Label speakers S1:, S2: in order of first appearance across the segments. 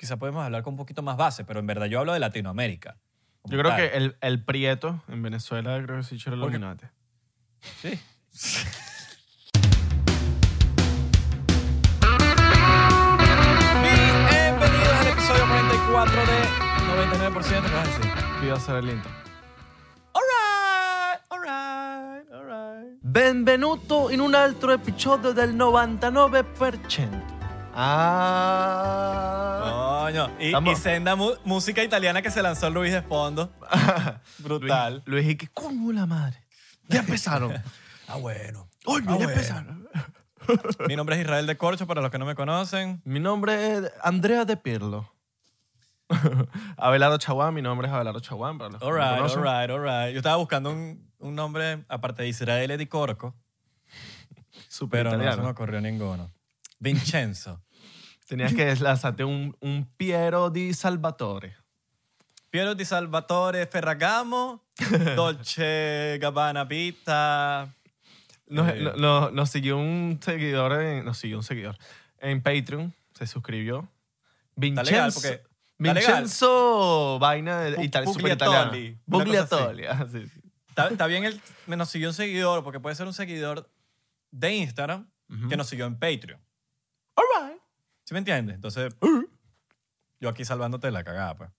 S1: quizá podemos hablar con un poquito más base, pero en verdad yo hablo de Latinoamérica.
S2: Yo creo
S1: tal.
S2: que el, el Prieto en Venezuela creo que sí echó el Illuminati.
S1: Sí. Bienvenidos al episodio 44 de 99%. ¿Qué vas a decir?
S2: Voy a hacer el intro.
S1: Alright, alright, alright.
S2: Benvenuto in un altro episodio del 99%. Ah.
S1: Coño, y, y senda mu- música italiana que se lanzó Luis de fondo. Brutal.
S2: Luis, Luis y que coño la madre. Ya empezaron.
S1: Ah, bueno. Ah,
S2: ya
S1: bueno.
S2: empezaron.
S1: Mi nombre es Israel de Corcho, para los que no me conocen.
S2: Mi nombre es Andrea de Pirlo. Abelardo Chaguán, mi nombre es Abelardo Chaguán. Para los que no me
S1: Alright,
S2: conocen.
S1: alright, alright. Yo estaba buscando un, un nombre, aparte de Israel Di Corco,
S2: Súper
S1: pero no se me ocurrió ninguno. Vincenzo.
S2: Tenías que lanzarte un, un Piero di Salvatore.
S1: Piero di Salvatore Ferragamo, Dolce Gabbana Pita.
S2: Nos,
S1: Eh.
S2: no- no- nos siguió un seguidor, en, nos siguió un seguidor en Patreon, se suscribió. Vincenzo,
S1: legal, porque...
S2: Vincenzo Vaina de Italia, super
S1: cosa
S2: Bugliatoli. ah, sí, sí.
S1: Está, está bien, el, me nos siguió un seguidor, porque puede ser un seguidor de Instagram
S2: Ujú.
S1: que nos siguió en Patreon.
S2: All right.
S1: ¿Sí me entiendes? Entonces, yo aquí salvándote la cagada, pues.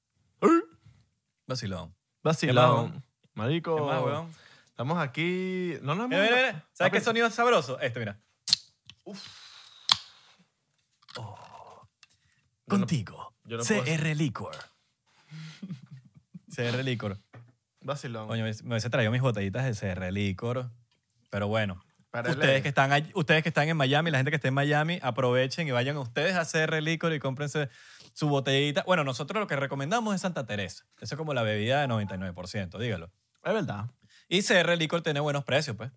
S1: Vacilón.
S2: Vacilón. Marico.
S1: ¿Qué más, weón?
S2: Estamos aquí. No, no,
S1: Mira, mira, mira. ¿Sabes qué sonido es sabroso? Este, mira.
S2: No-
S1: Contigo.
S2: yo no puedo
S1: CR Licor. CR Licor.
S2: Vacilón.
S1: Coño, me hubiese traído mis botellitas de CR Licor. Pero bueno.
S2: Para
S1: Ustedes que, están ustedes que están en Miami, la gente que está en Miami, aprovechen y vayan ustedes a CR Licor y cómprense su botellita. Bueno, nosotros lo que recomendamos es Santa Teresa. Eso es como la bebida de 99%, dígalo.
S2: Es verdad.
S1: Y CR Licor tiene buenos precios, pues.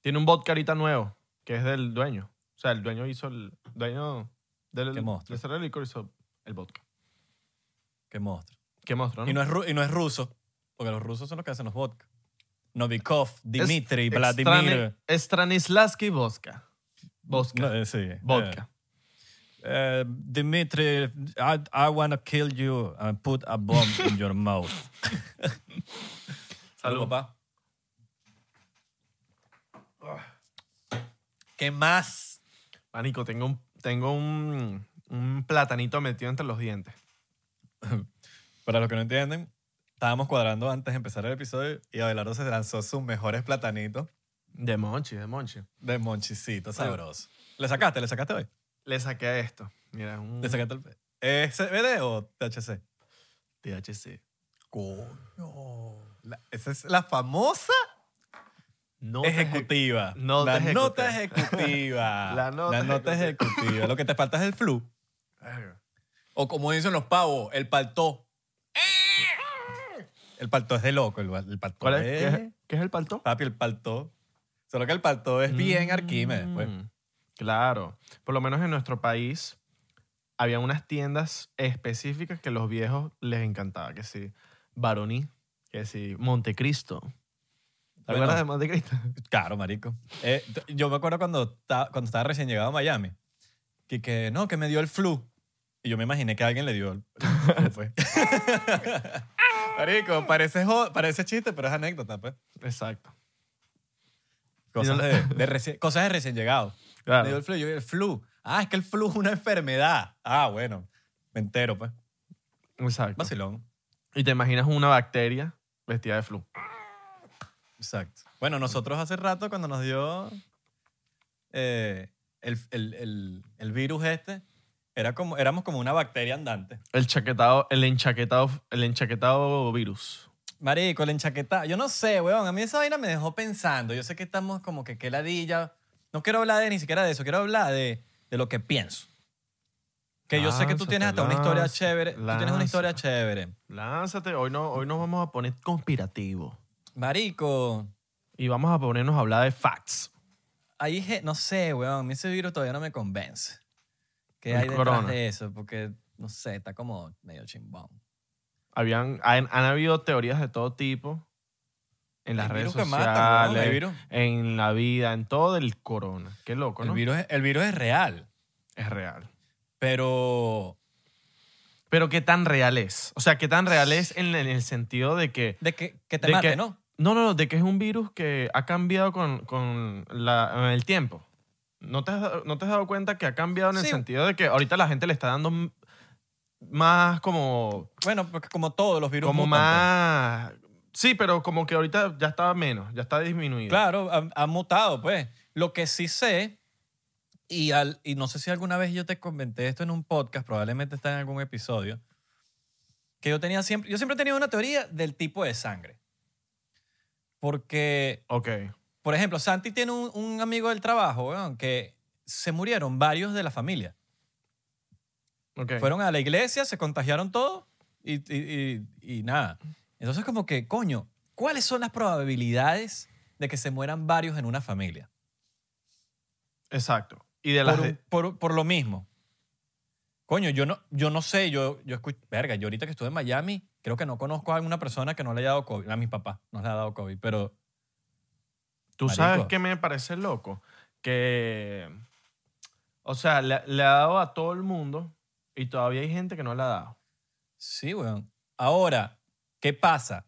S2: Tiene un vodka ahorita nuevo, que es del dueño. O sea, el dueño hizo el. Dueño del.
S1: Qué monstruo.
S2: De Cerro Licor hizo el vodka.
S1: Qué monstruo.
S2: Qué monstruo, ¿no?
S1: Y no, es, y no es ruso, porque los rusos son los que hacen los vodka. Novikov, Dimitri,
S2: Es-
S1: Vladimir.
S2: Strani- Stanislavski vodka. Vodka.
S1: No, eh, sí.
S2: vodka.
S1: Eh, eh, Dimitri, I, I want to kill you and put a bomb in your mouth.
S2: Salud.
S1: papá. ¿Qué más?
S2: Manico, tengo un, tengo un, un platanito metido entre los dientes.
S1: Para los que no entienden, estábamos cuadrando antes de empezar el episodio y Abelardo se lanzó sus mejores platanitos
S2: De monchi, de monchi.
S1: de monchicito sabroso. ¿Le sacaste? ¿Le sacaste hoy?
S2: Le saqué esto. Mira, un
S1: ¿Le sacaste el... ¿Es CBD o THC?
S2: THC.
S1: Coño. La- esa es la famosa
S2: No
S1: ejecutiva.
S2: nota
S1: la
S2: ejecutiva.
S1: nota ejecutiva.
S2: La nota
S1: ejecutiva. Lo que te falta es el flu. O como dicen los pavos, el paltó. El paltó es de loco. El, el paltó
S2: ¿Cuál es?
S1: es...
S2: ¿Qué, es? qué es el palto?
S1: Papi, el paltó. Solo que el paltó es bien Arquímedes, pues.
S2: Mm, Claro. Por lo menos en nuestro país había unas tiendas específicas que los viejos les encantaba. Que sí, Baroní, que sí, Montecristo. ¿Te
S1: Bueno.
S2: acuerdas de Montecristo?
S1: Claro, marico. Eh, t- yo me acuerdo cuando, ta- cuando estaba recién llegado a Miami, que, que no, que me dio el flu. Y yo me imaginé que alguien le dio el, el flu, pues. marico, parece, jo- parece chiste, pero es anécdota, pues.
S2: Exacto.
S1: Cosas, de, cosas de recién llegado.
S2: Claro.
S1: Dio el flu. Yo, el flu. Ah, es que el flu es una enfermedad. Ah, bueno. Me entero, pues.
S2: Exacto.
S1: Vacilón.
S2: Y te imaginas una bacteria vestida de flu.
S1: Exacto. Bueno, nosotros hace rato cuando nos dio eh, el, el- el- el virus este, era como, éramos como una bacteria andante.
S2: El chaquetado, el enchaquetado, el enchaquetado virus.
S1: Marico, el enchaquetado. Yo no sé, weón. A mí esa vaina me dejó pensando. Yo sé que estamos como que qué ladilla. No quiero hablar de ni siquiera de eso. Quiero hablar de, de lo que pienso. Que yo sé que tú tienes hasta una historia
S2: lánzate,
S1: chévere. Tú tienes una historia chévere.
S2: Lánzate, hoy, no, hoy nos vamos a poner conspirativos.
S1: Marico,
S2: Y vamos a ponernos a hablar de facts.
S1: ahí, no sé, weón. A mí ese virus todavía no me convence. ¿Qué
S2: El
S1: hay detrás
S2: corona.
S1: de eso? Porque, no sé, está como medio chimbón.
S2: Habían, han, han habido teorías de todo tipo en las redes sociales,
S1: virus.
S2: en la vida, en todo el corona. Qué loco,
S1: El
S2: ¿no?
S1: virus, es- el virus es real,
S2: Es real.
S1: pero
S2: Pero qué tan real es. O sea, qué tan real es en, en el sentido de que...
S1: De que, que te
S2: De
S1: mate,
S2: que-
S1: ¿no?
S2: No, no, no, de que es un virus que ha cambiado con, con la- el tiempo. ¿No te, has, dado- ¿No te has dado cuenta que ha cambiado en el
S1: Sí.
S2: sentido de que ahorita la gente le está dando m- más como...
S1: Bueno, porque como todos los virus
S2: Como
S1: mutan, pues.
S2: más... Sí, pero como que ahorita ya está menos, ya está disminuido.
S1: Claro, ha, ha mutado, pues. Lo que sí sé, y, al, y no sé si alguna vez yo te comenté esto en un podcast, probablemente está en algún episodio, que yo tenía siempre, yo siempre he tenido una teoría del tipo de sangre. Porque,
S2: Ok.
S1: Por ejemplo, Santi tiene un, un amigo del trabajo, weón, que se murieron varios de la familia.
S2: ok.
S1: Fueron a la iglesia, se contagiaron todos y, y- y- y nada. Entonces, como que, coño, ¿cuáles son las probabilidades de que se mueran varios en una familia?
S2: Exacto. Y de las...
S1: por,
S2: de-
S1: por- por lo mismo. Coño, yo no, yo no sé, yo, yo escucho, verga, yo ahorita que estuve en Miami, creo que no conozco a alguna persona que no le haya dado COVID. A mi papá no le ha dado COVID, pero
S2: ¿Tú
S1: Marico.
S2: sabes qué me parece loco? Que... O sea, le, le ha dado a todo el mundo y todavía hay gente que no le ha dado.
S1: sí, weón. Ahora, ¿qué pasa?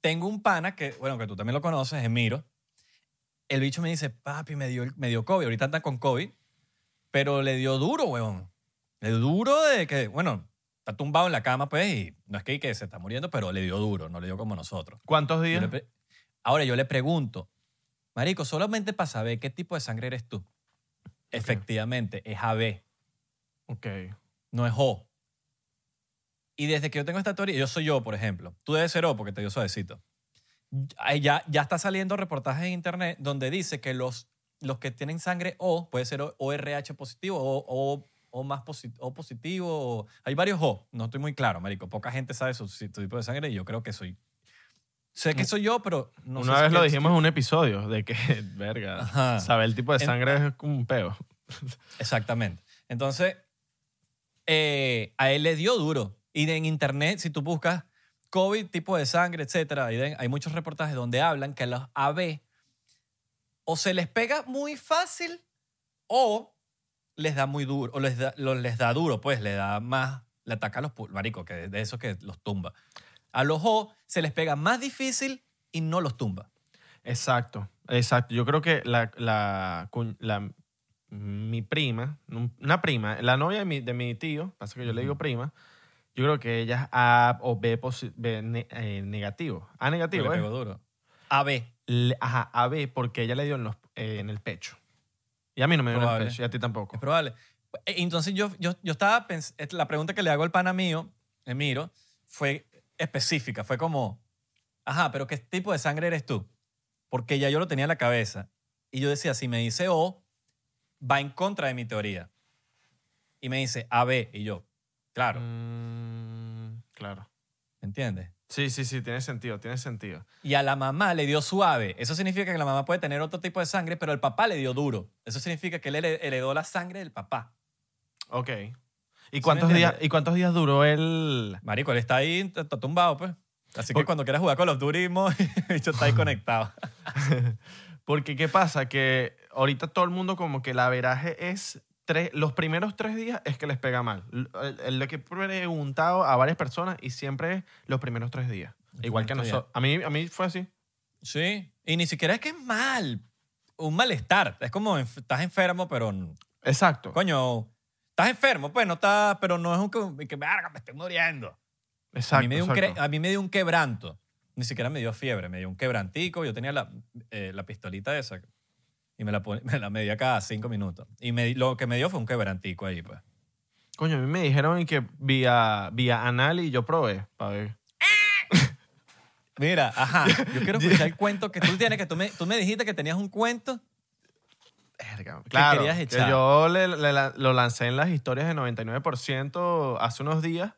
S1: Tengo un pana que, bueno, que tú también lo conoces, Emiro. El bicho me dice, papi, me dio, me dio COVID. Ahorita anda con COVID, pero le dio duro, weón. Le dio duro de que, bueno, está tumbado en la cama, pues, y no es que, que se está muriendo, pero le dio duro, no le dio como nosotros.
S2: ¿Cuántos días?
S1: Ahora yo le pregunto, Marico, solamente para saber qué tipo de sangre eres tú. Efectivamente, es AB,
S2: Ok.
S1: no es O. Y desde que yo tengo esta teoría, yo soy yo, por ejemplo. Tú debes ser O porque te dio suavecito. Ya, ya está saliendo reportajes en internet donde dice que los, los que tienen sangre O, puede ser ORH positivo o, o, o más o positivo. o- hay varios O. No estoy muy claro, Marico. Poca gente sabe su, su tipo de sangre y yo creo que soy. Sé que soy yo, pero no sé
S2: Una
S1: si
S2: vez lo
S1: que-
S2: dijimos en un episodio de que, verga,
S1: Ajá.
S2: saber el tipo de
S1: En-
S2: sangre es como un peo.
S1: Exactamente. Entonces, eh, a él le dio duro. Y en internet, si tú buscas COVID, tipo de sangre, etcétera, ahí hay muchos reportajes donde hablan que a los AB o se les pega muy fácil o les da muy duro, o les da, lo- les da duro, pues, le da más, le ataca a los marico, que de eso que los tumba. A los O se les pega más difícil y no los tumba.
S2: Exacto, exacto. Yo creo que la, la, la- mi prima, un- una prima, la novia de mi, de mi tío, pasa que yo le digo prima, yo creo que ella es A o B, B ne- eh, negativo. A negativo,
S1: le
S2: ¿eh?
S1: pegó duro. AB.
S2: Le- Ajá, AB porque ella le dio en, los- eh, en el pecho. Y a mí no me dio en el pecho, y a ti tampoco.
S1: Es probable. Eh, Entonces yo, yo, yo estaba pensando, la pregunta que le hago al pana mío, Emiro, fue específica, fue como, ajá, pero ¿qué tipo de sangre eres tú? Porque ya yo lo tenía en la cabeza. Y yo decía, si me dice O, va en contra de mi teoría. Y me dice AB, y yo, claro,
S2: Mm, claro.
S1: ¿me entiendes?
S2: Sí, sí, sí, tiene sentido, tiene sentido.
S1: Y a la mamá le dio suave. Eso significa que la mamá puede tener otro tipo de sangre, pero el papá le dio duro. Eso significa que él hered- heredó la sangre del papá.
S2: Ok. ¿Y cuántos, días? ¿Y cuántos días duró el...?
S1: Marico, él está ahí, está tumbado, pues. Así que cuando quieras jugar con los Duty, el bicho está ahí conectado.
S2: Porque, ¿qué pasa? Que ahorita todo el mundo como que la veraje es... Tres, los primeros tres días es que les pega mal. El, el de que he preguntado a varias personas y siempre es los primeros tres días. Igual que nosotros. A mí, a mí fue así.
S1: Sí. Y ni siquiera es que es mal. Un malestar. Es como estás enfermo, pero.
S2: Exacto.
S1: Coño, estás enfermo, pues no estás. Pero no es un. que- Que verga, me estoy muriendo.
S2: Exacto.
S1: a, mí me dio un
S2: exacto.
S1: cre- a mí me dio un quebranto. Ni siquiera me dio fiebre, me dio un quebrantico. Yo tenía la, eh, la pistolita esa y me la, me la medía cada cinco minutos. Y me, lo que me dio fue un quebrantico ahí, pues.
S2: Coño, a mí me dijeron que vía, vía anal y yo probé para ver.
S1: Mira, ajá, yo quiero escuchar el cuento que tú tienes, que tú me, tú me dijiste que tenías un cuento.
S2: Verga,
S1: ¿Qué
S2: Claro,
S1: querías
S2: que
S1: echar?
S2: yo le- le la- lo lancé en las historias de 99% hace unos días.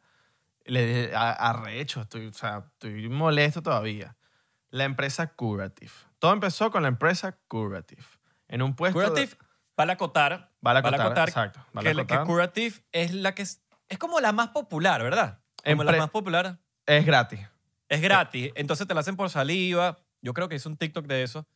S2: Le dije, "A- arrecho, estoy, o sea, estoy molesto todavía. La empresa Curative. Todo empezó con la empresa Curative. En un puesto... de-
S1: Curative, vale acotar.
S2: Vale
S1: vale
S2: acotar,
S1: acotar
S2: exacto. Vale
S1: que, la- que. Curative es la que es, es como la más popular, ¿verdad? Como la
S2: Empre-
S1: más popular.
S2: Es gratis.
S1: Es gratis, entonces te la hacen por saliva. Yo creo que hice un TikTok de eso.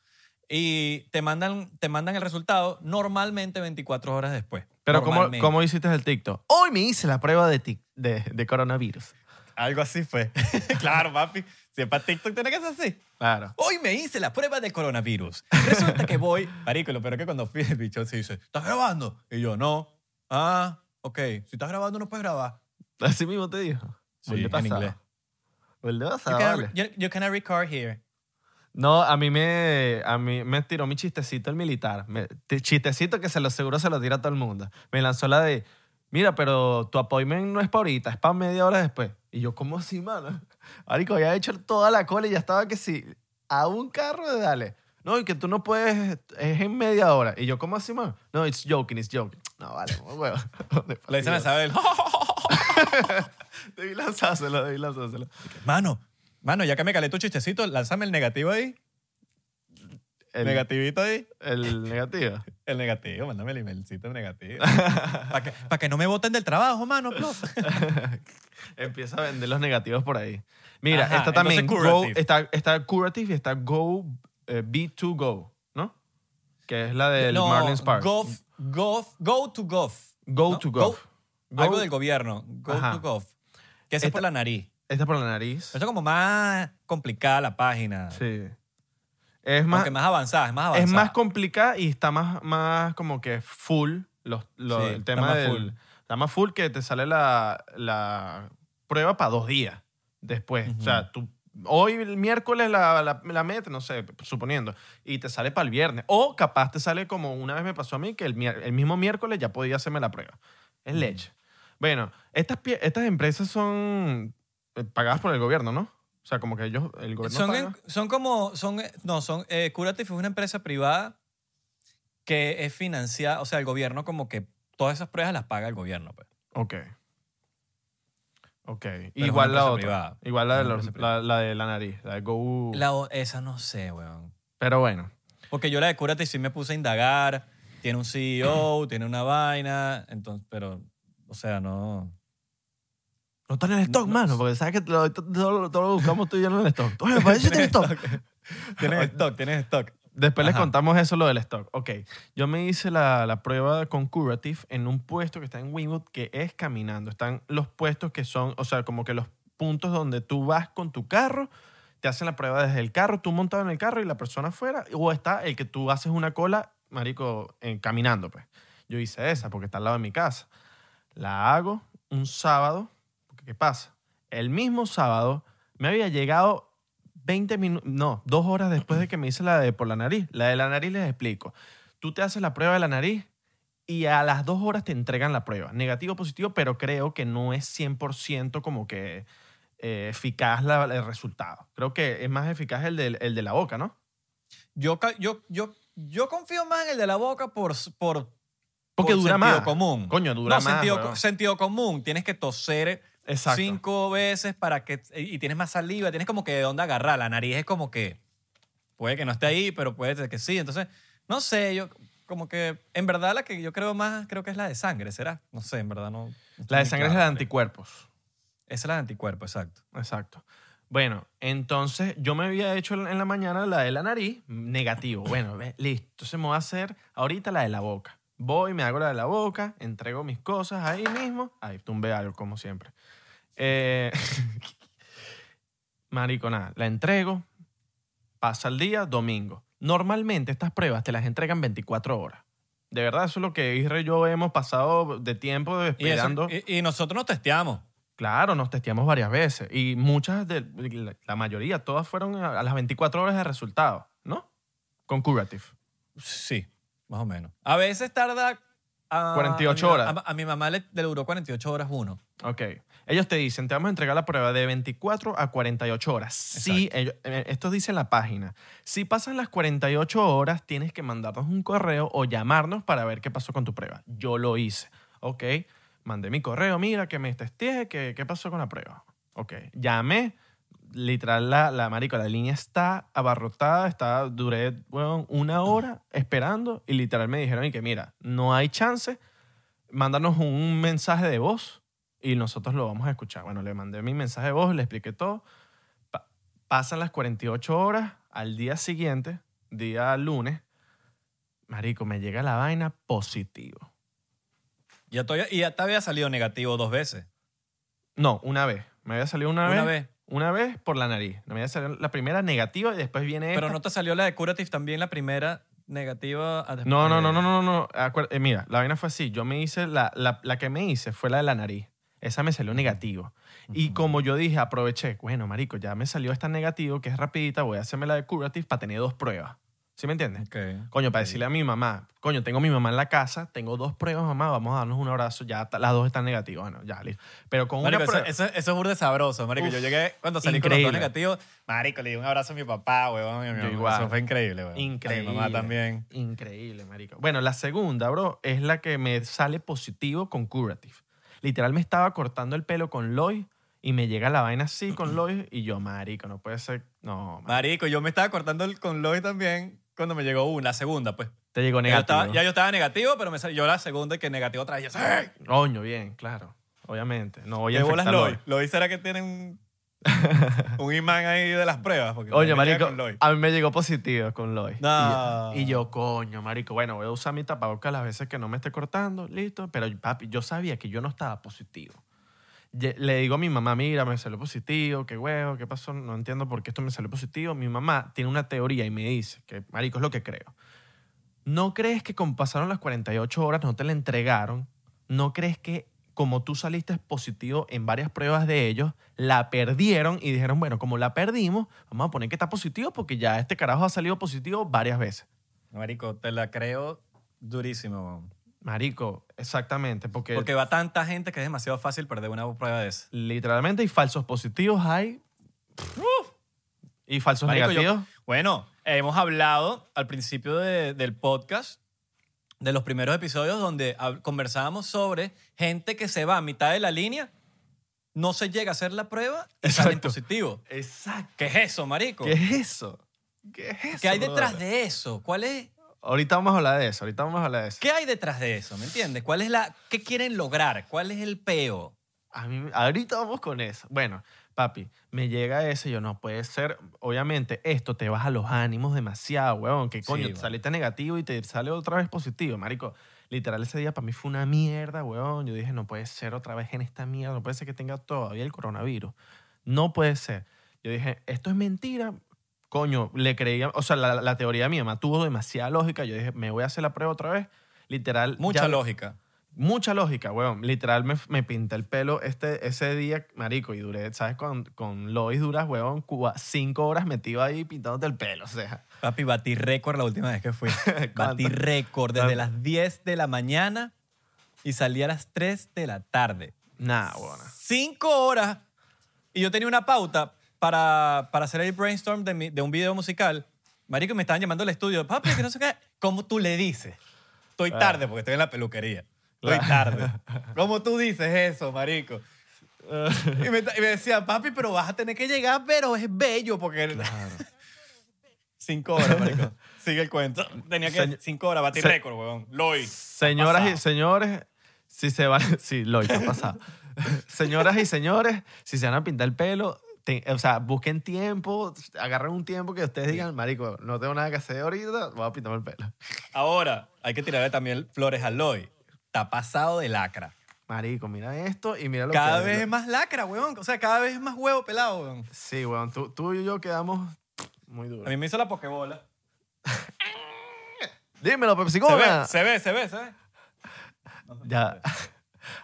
S1: Y te mandan, te mandan el resultado normalmente 24 horas después.
S2: Pero ¿cómo,
S1: Normalmente.
S2: ¿cómo hiciste el TikTok? Hoy me hice la prueba de, tic- de, de coronavirus.
S1: Algo así fue. claro, papi. Si es para TikTok, tiene que ser así.
S2: Claro.
S1: Hoy me hice la prueba de coronavirus. Resulta que voy. Marico, lo peor es que cuando fui, el bicho se dice: ¿Estás grabando? Y yo, no. Ah, ok. Si estás grabando, no puedes grabar.
S2: Así mismo te dijo.
S1: Sí,
S2: ¿Qué
S1: en inglés.
S2: ¿Qué
S1: You
S2: pasaba,
S1: can,
S2: vale?
S1: you, you cannot record here.
S2: No, a mí me, a mí me tiró mi chistecito el militar. Me- chistecito que se lo seguro se lo tira a todo el mundo. Me lanzó la de, mira, pero tu appointment no es para ahorita, es para media hora después. Y yo, ¿cómo así, mano? Marico, había hecho toda la cola y ya estaba que sí, a un carro de dale. No, y que tú no puedes, es en media hora. Y yo, ¿cómo así, mano? No, it's joking, it's joking. No, vale, huevo.
S1: Le dicen a Isabel,
S2: Debí lanzárselo, debí lanzárselo.
S1: mano, mano, ya que me calé tu chistecito, lánzame el negativo ahí.
S2: El,
S1: Negativito ahí.
S2: el negativo.
S1: El negativo, mándame el emailcito negativo. Para que, pa' que no me voten del trabajo, mano.
S2: Empieza a vender los negativos por ahí. Mira,
S1: Ajá,
S2: está también Go, está, está Curative y está Go eh, B2Go, ¿no? Que es la del
S1: no,
S2: Marlins Park.
S1: Gov, gov, go to gov.
S2: Go
S1: ¿no?
S2: to Gov. Go-
S1: Algo del gobierno. Go
S2: Ajá.
S1: to gov. Que ese es por la nariz.
S2: Esta por la nariz.
S1: Eso es como más complicada la página.
S2: Sí. Es más,
S1: Aunque más avanzada, es más avanzada.
S2: es más complicada y está más, más como que full los, los-
S1: Sí,
S2: el
S1: está
S2: tema
S1: más
S2: del-
S1: full.
S2: Está más full que te sale la, la prueba para dos días después.
S1: Ujú.
S2: O sea, tú hoy el miércoles la, la, la metes, no sé, suponiendo, y te sale para el viernes. O capaz te sale como una vez me pasó a mí que el, el mismo miércoles ya podía hacerme la prueba. Es leche. Bueno, estas, estas empresas son pagadas por el gobierno, ¿no? O sea, como que ellos, el gobierno
S1: Son,
S2: paga.
S1: en- son como, son, no, son, eh, Curative es una empresa privada que es financiada, o sea, el gobierno como que todas esas pruebas las paga el gobierno. Pues.
S2: Ok. Ok. Igual la otra.
S1: privada.
S2: Igual la de, los- la, la de la nariz, la de Go.
S1: La esa no sé, weón.
S2: Pero bueno.
S1: Porque yo la de Curative sí me puse a indagar. Tiene un CEO, tiene una vaina, entonces, pero, o sea, no...
S2: No está en el stock,
S1: No,
S2: mano, porque sabes que todo, todo- todo lo buscamos tú y yo en el stock. Oye, parece que tiene stock.
S1: Tienes stock, tienes stock.
S2: Después les
S1: Ajá.
S2: contamos eso, lo del stock. Ok, yo me hice la, la prueba con Curative en un puesto que está en Wingwood que es caminando. Están los puestos que son, o sea, como que los puntos donde tú vas con tu carro, te hacen la prueba desde el carro, tú montado en el carro y la persona afuera, o está el que tú haces una cola, marico, en- caminando, pues. Yo hice esa porque está al lado de mi casa. La hago un sábado, ¿qué pasa? El mismo sábado me había llegado 20 minutos, no, dos horas después de que me hice la de por la nariz. La de la nariz les explico. Tú te haces la prueba de la nariz y a las dos horas te entregan la prueba. Negativo positivo, pero creo que no es 100% como que eh, eficaz la- el resultado. Creo que es más eficaz el de, el de la boca, ¿no?
S1: Yo, yo, yo, yo confío más en el de la boca por, por,
S2: Porque
S1: por
S2: dura
S1: sentido
S2: más.
S1: común.
S2: Coño, dura
S1: no,
S2: más.
S1: Sentido, sentido común. Tienes que toser
S2: Exacto.
S1: cinco veces para que... Y tienes más saliva. Tienes como que de dónde agarrar. La nariz es como que... Puede que no esté ahí, pero puede ser que sí. Entonces, no sé, yo como que... En verdad la que yo creo más, creo que es la de sangre, ¿será? No sé, en verdad no... no
S2: La de sangre es
S1: claro.
S2: la de anticuerpos.
S1: Esa es la de anticuerpo, exacto.
S2: Exacto. Bueno, entonces yo me había hecho en la mañana la de la nariz, negativo. Bueno, listo. Entonces me voy a hacer ahorita la de la boca. Voy, me hago la de la boca, entrego mis cosas ahí mismo. Ahí tumbé algo, como siempre. Eh, marico, nada. La entrego, pasa el día, domingo. Normalmente estas pruebas te las entregan 24 horas. De verdad, eso es lo que Isra y yo hemos pasado de tiempo
S1: Y, eso-
S2: esperando.
S1: y- y nosotros nos testeamos.
S2: Claro, nos testeamos varias veces y muchas, de, la- la mayoría, todas fueron a a las 24 horas de resultado, ¿no? Con Curative.
S1: Sí, más o menos. A veces tarda... a-
S2: 48
S1: a mi-
S2: horas.
S1: A, a mi mamá le, le duró 48 horas uno.
S2: Ok. Ellos te dicen, te vamos a entregar la prueba de 24 a 48 horas. Sí, ellos- eh, esto dice en la página. Si pasan las 48 horas, tienes que mandarnos un correo o llamarnos para ver qué pasó con tu prueba. Yo lo hice. Ok. Mandé mi correo, mira, que me testeé, que, qué pasó con la prueba. Ok. Llamé. Literal, la, la marico, la línea está abarrotada. Está, duré weón, una hora esperando y literal me dijeron y que mira, no hay chance. Mándanos un mensaje de voz y nosotros lo vamos a escuchar. Bueno, le mandé mi mensaje de voz, le expliqué todo. Pa- pasan las 48 horas, al día siguiente, día lunes, marico, me llega la vaina positivo.
S1: Ya todavía- y ya te había salido negativo dos veces.
S2: No, una vez. Me había salido una,
S1: Una
S2: vez.
S1: vez.
S2: Una vez por la nariz. Me había salido la primera negativa y después viene
S1: Pero
S2: esta.
S1: no te salió la de Curative también, la primera negativa. a
S2: No, no, no, no, no, no. Acuer- eh, mira, la vaina fue así. Yo me hice, la, la, la que me hice fue la de la nariz. Esa me salió negativo. Y como yo dije, aproveché, bueno, marico, ya me salió esta negativo, que es rapidita, voy a hacerme la de Curative para tener dos pruebas. ¿Sí me entiendes?
S1: Ok.
S2: Coño, para decirle a mi mamá, coño, tengo a mi mamá en la casa, tengo dos pruebas, mamá, vamos a darnos un abrazo, ya las dos están negativas. Bueno, ya, listo. Pero con
S1: Marico,
S2: una
S1: eso,
S2: prueba...
S1: eso, eso es burde sabroso, marico.
S2: Uf,
S1: yo llegué cuando salí con los
S2: increíble.
S1: dos negativos. Marico, le di un abrazo a mi papá, weón. mi mamá.
S2: igual.
S1: Eso fue increíble, weón.
S2: Increíble.
S1: A mi mamá también.
S2: Increíble, marico. Bueno, la segunda, bro, es la que me sale positivo con Curative. Literal, me estaba cortando el pelo con Loy y me llega la vaina así con Loy y yo, marico, no puede ser... No, marico.
S1: Marico, yo me estaba cortando el, con Lois también cuando me llegó una, la segunda, pues.
S2: Te llegó
S1: Ya yo,
S2: negativo.
S1: estaba, ya yo estaba negativo, pero me salió la segunda y que negativo otra vez.
S2: Coño, bien, claro. Obviamente. No voy a
S1: ¿Qué bolas. Lois será que tiene un, un imán ahí de las pruebas. Porque
S2: Oye, marico, a mí me llegó positivo con Loy.
S1: No.
S2: Y, yo, y yo, coño, marico, bueno, voy a usar mi tapabocas las veces que no me esté cortando, listo. Pero, papi, yo sabía que yo no estaba positivo. Le digo a mi mamá, mira, me salió positivo, qué huevo, qué pasó, no entiendo por qué esto me salió positivo. Mi mamá tiene una teoría y me dice, que marico es lo que creo. ¿No crees que como pasaron las 48 horas no te la entregaron? ¿No crees que como tú saliste positivo en varias pruebas de ellos, la perdieron y dijeron, bueno, como la perdimos, vamos a poner que está positivo porque ya este carajo ha salido positivo varias veces?
S1: Marico, te la creo durísimo.
S2: Marico, exactamente, porque,
S1: Porque va tanta gente que es demasiado fácil perder una prueba de esa.
S2: literalmente hay falsos positivos, hay... Y falsos
S1: Marico, yo-
S2: negativos.
S1: Bueno, hemos hablado al principio de- del podcast, de los primeros episodios, donde conversábamos sobre gente que se va a mitad de la línea, no se llega a hacer la prueba y salen
S2: Exacto.
S1: positivos.
S2: Exacto.
S1: ¿Qué es eso, marico?
S2: ¿Qué es eso? ¿Qué es eso?
S1: ¿Qué hay detrás
S2: brother?
S1: de eso? ¿Cuál es?
S2: Ahorita vamos a hablar de eso, ahorita vamos a hablar de eso.
S1: ¿Qué hay detrás de eso? ¿Me entiendes? ¿Cuál es la, ¿Qué quieren lograr? ¿Cuál es el peo?
S2: A mí, ahorita vamos con eso. Bueno, papi, me llega ese, yo no puede ser. Obviamente, esto te baja los ánimos demasiado, weón. Que
S1: Sí,
S2: coño, te
S1: weón.
S2: saliste negativo y te sale otra vez positivo, marico. Literal, ese día para mí fue una mierda, weón. Yo dije, no puede ser otra vez en esta mierda, no puede ser que tenga todavía el coronavirus. No puede ser. Yo dije, esto es mentira. Coño, le creía, o sea, la, la teoría de mi mamá tuvo demasiada lógica. Yo dije, me voy a hacer la prueba otra vez. Literal.
S1: Mucha
S2: ya-
S1: lógica.
S2: Mucha lógica, weón. Literal me, me pinté el pelo este, ese día, marico, y duré, ¿sabes? Con, con Lois duras, weón, cua- cinco horas metido ahí pintándote el pelo, o sea.
S1: Papi, batí récord la última vez que fui. batí récord desde
S2: ¿Cuánto?
S1: las 10 de la mañana y salí a las 3 de la tarde.
S2: Nada, weón.
S1: Cinco horas. Y yo tenía una pauta para, para hacer el brainstorm de, mi- de un video musical. Marico, me estaban llamando al estudio. Papi, que no sé qué. ¿Cómo tú le dices? Estoy
S2: Ah.
S1: tarde porque estoy en la peluquería. Estoy
S2: Claro.
S1: tarde. ¿Cómo tú dices eso, marico? Y me, y me decía, papi, pero vas a tener que llegar, pero es bello porque... Cinco horas, marico. Sigue el cuento. Tenía que...
S2: Señor-
S1: cinco horas, batí
S2: Se-
S1: récord, weón. Lois.
S2: Señoras y
S1: pasado.
S2: señores, si se van, sí, ¿qué ha pasado? Señoras y señores, si se van a pintar el pelo, te- o sea, busquen tiempo, agarren un tiempo que ustedes digan, marico, no tengo nada que hacer ahorita, voy a pintarme el pelo.
S1: Ahora, hay que tirarle también flores a Lois. Está pasado de lacra.
S2: Marico, mira esto y mira lo
S1: Cada
S2: que...
S1: vez es más lacra, weón. O sea, cada vez es más huevo pelado, weón.
S2: Sí, weón, tú, tú y yo quedamos muy
S1: A
S2: duros.
S1: mí me hizo la pokebola.
S2: Dímelo, Pepsi
S1: Se
S2: Cola.
S1: ve, se ve, se ve, se ve.
S2: Ya,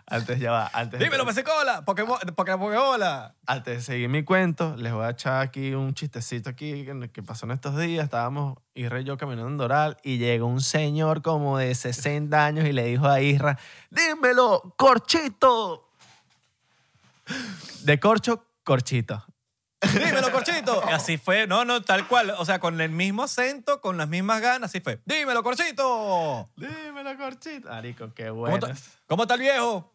S2: antes ya va, antes,
S1: Dímelo, Pepsi Cola. Pokebo- Poke- Pokebola.
S2: antes de seguir mi cuento, les voy a echar aquí un chistecito aquí que, que pasó en estos días. Estábamos Isra y yo caminando en Doral y llegó un señor como de 60 años y le dijo a Isra, dímelo, corchito. De corcho, corchito.
S1: Dímelo, corchito. Y así fue. No, no, tal cual. O sea, con el mismo acento, con las mismas ganas, así fue. Dímelo, corchito.
S2: Dímelo, corchito. Marico, qué
S1: ¿Cómo,
S2: bueno.
S1: ta- ¿Cómo está el viejo?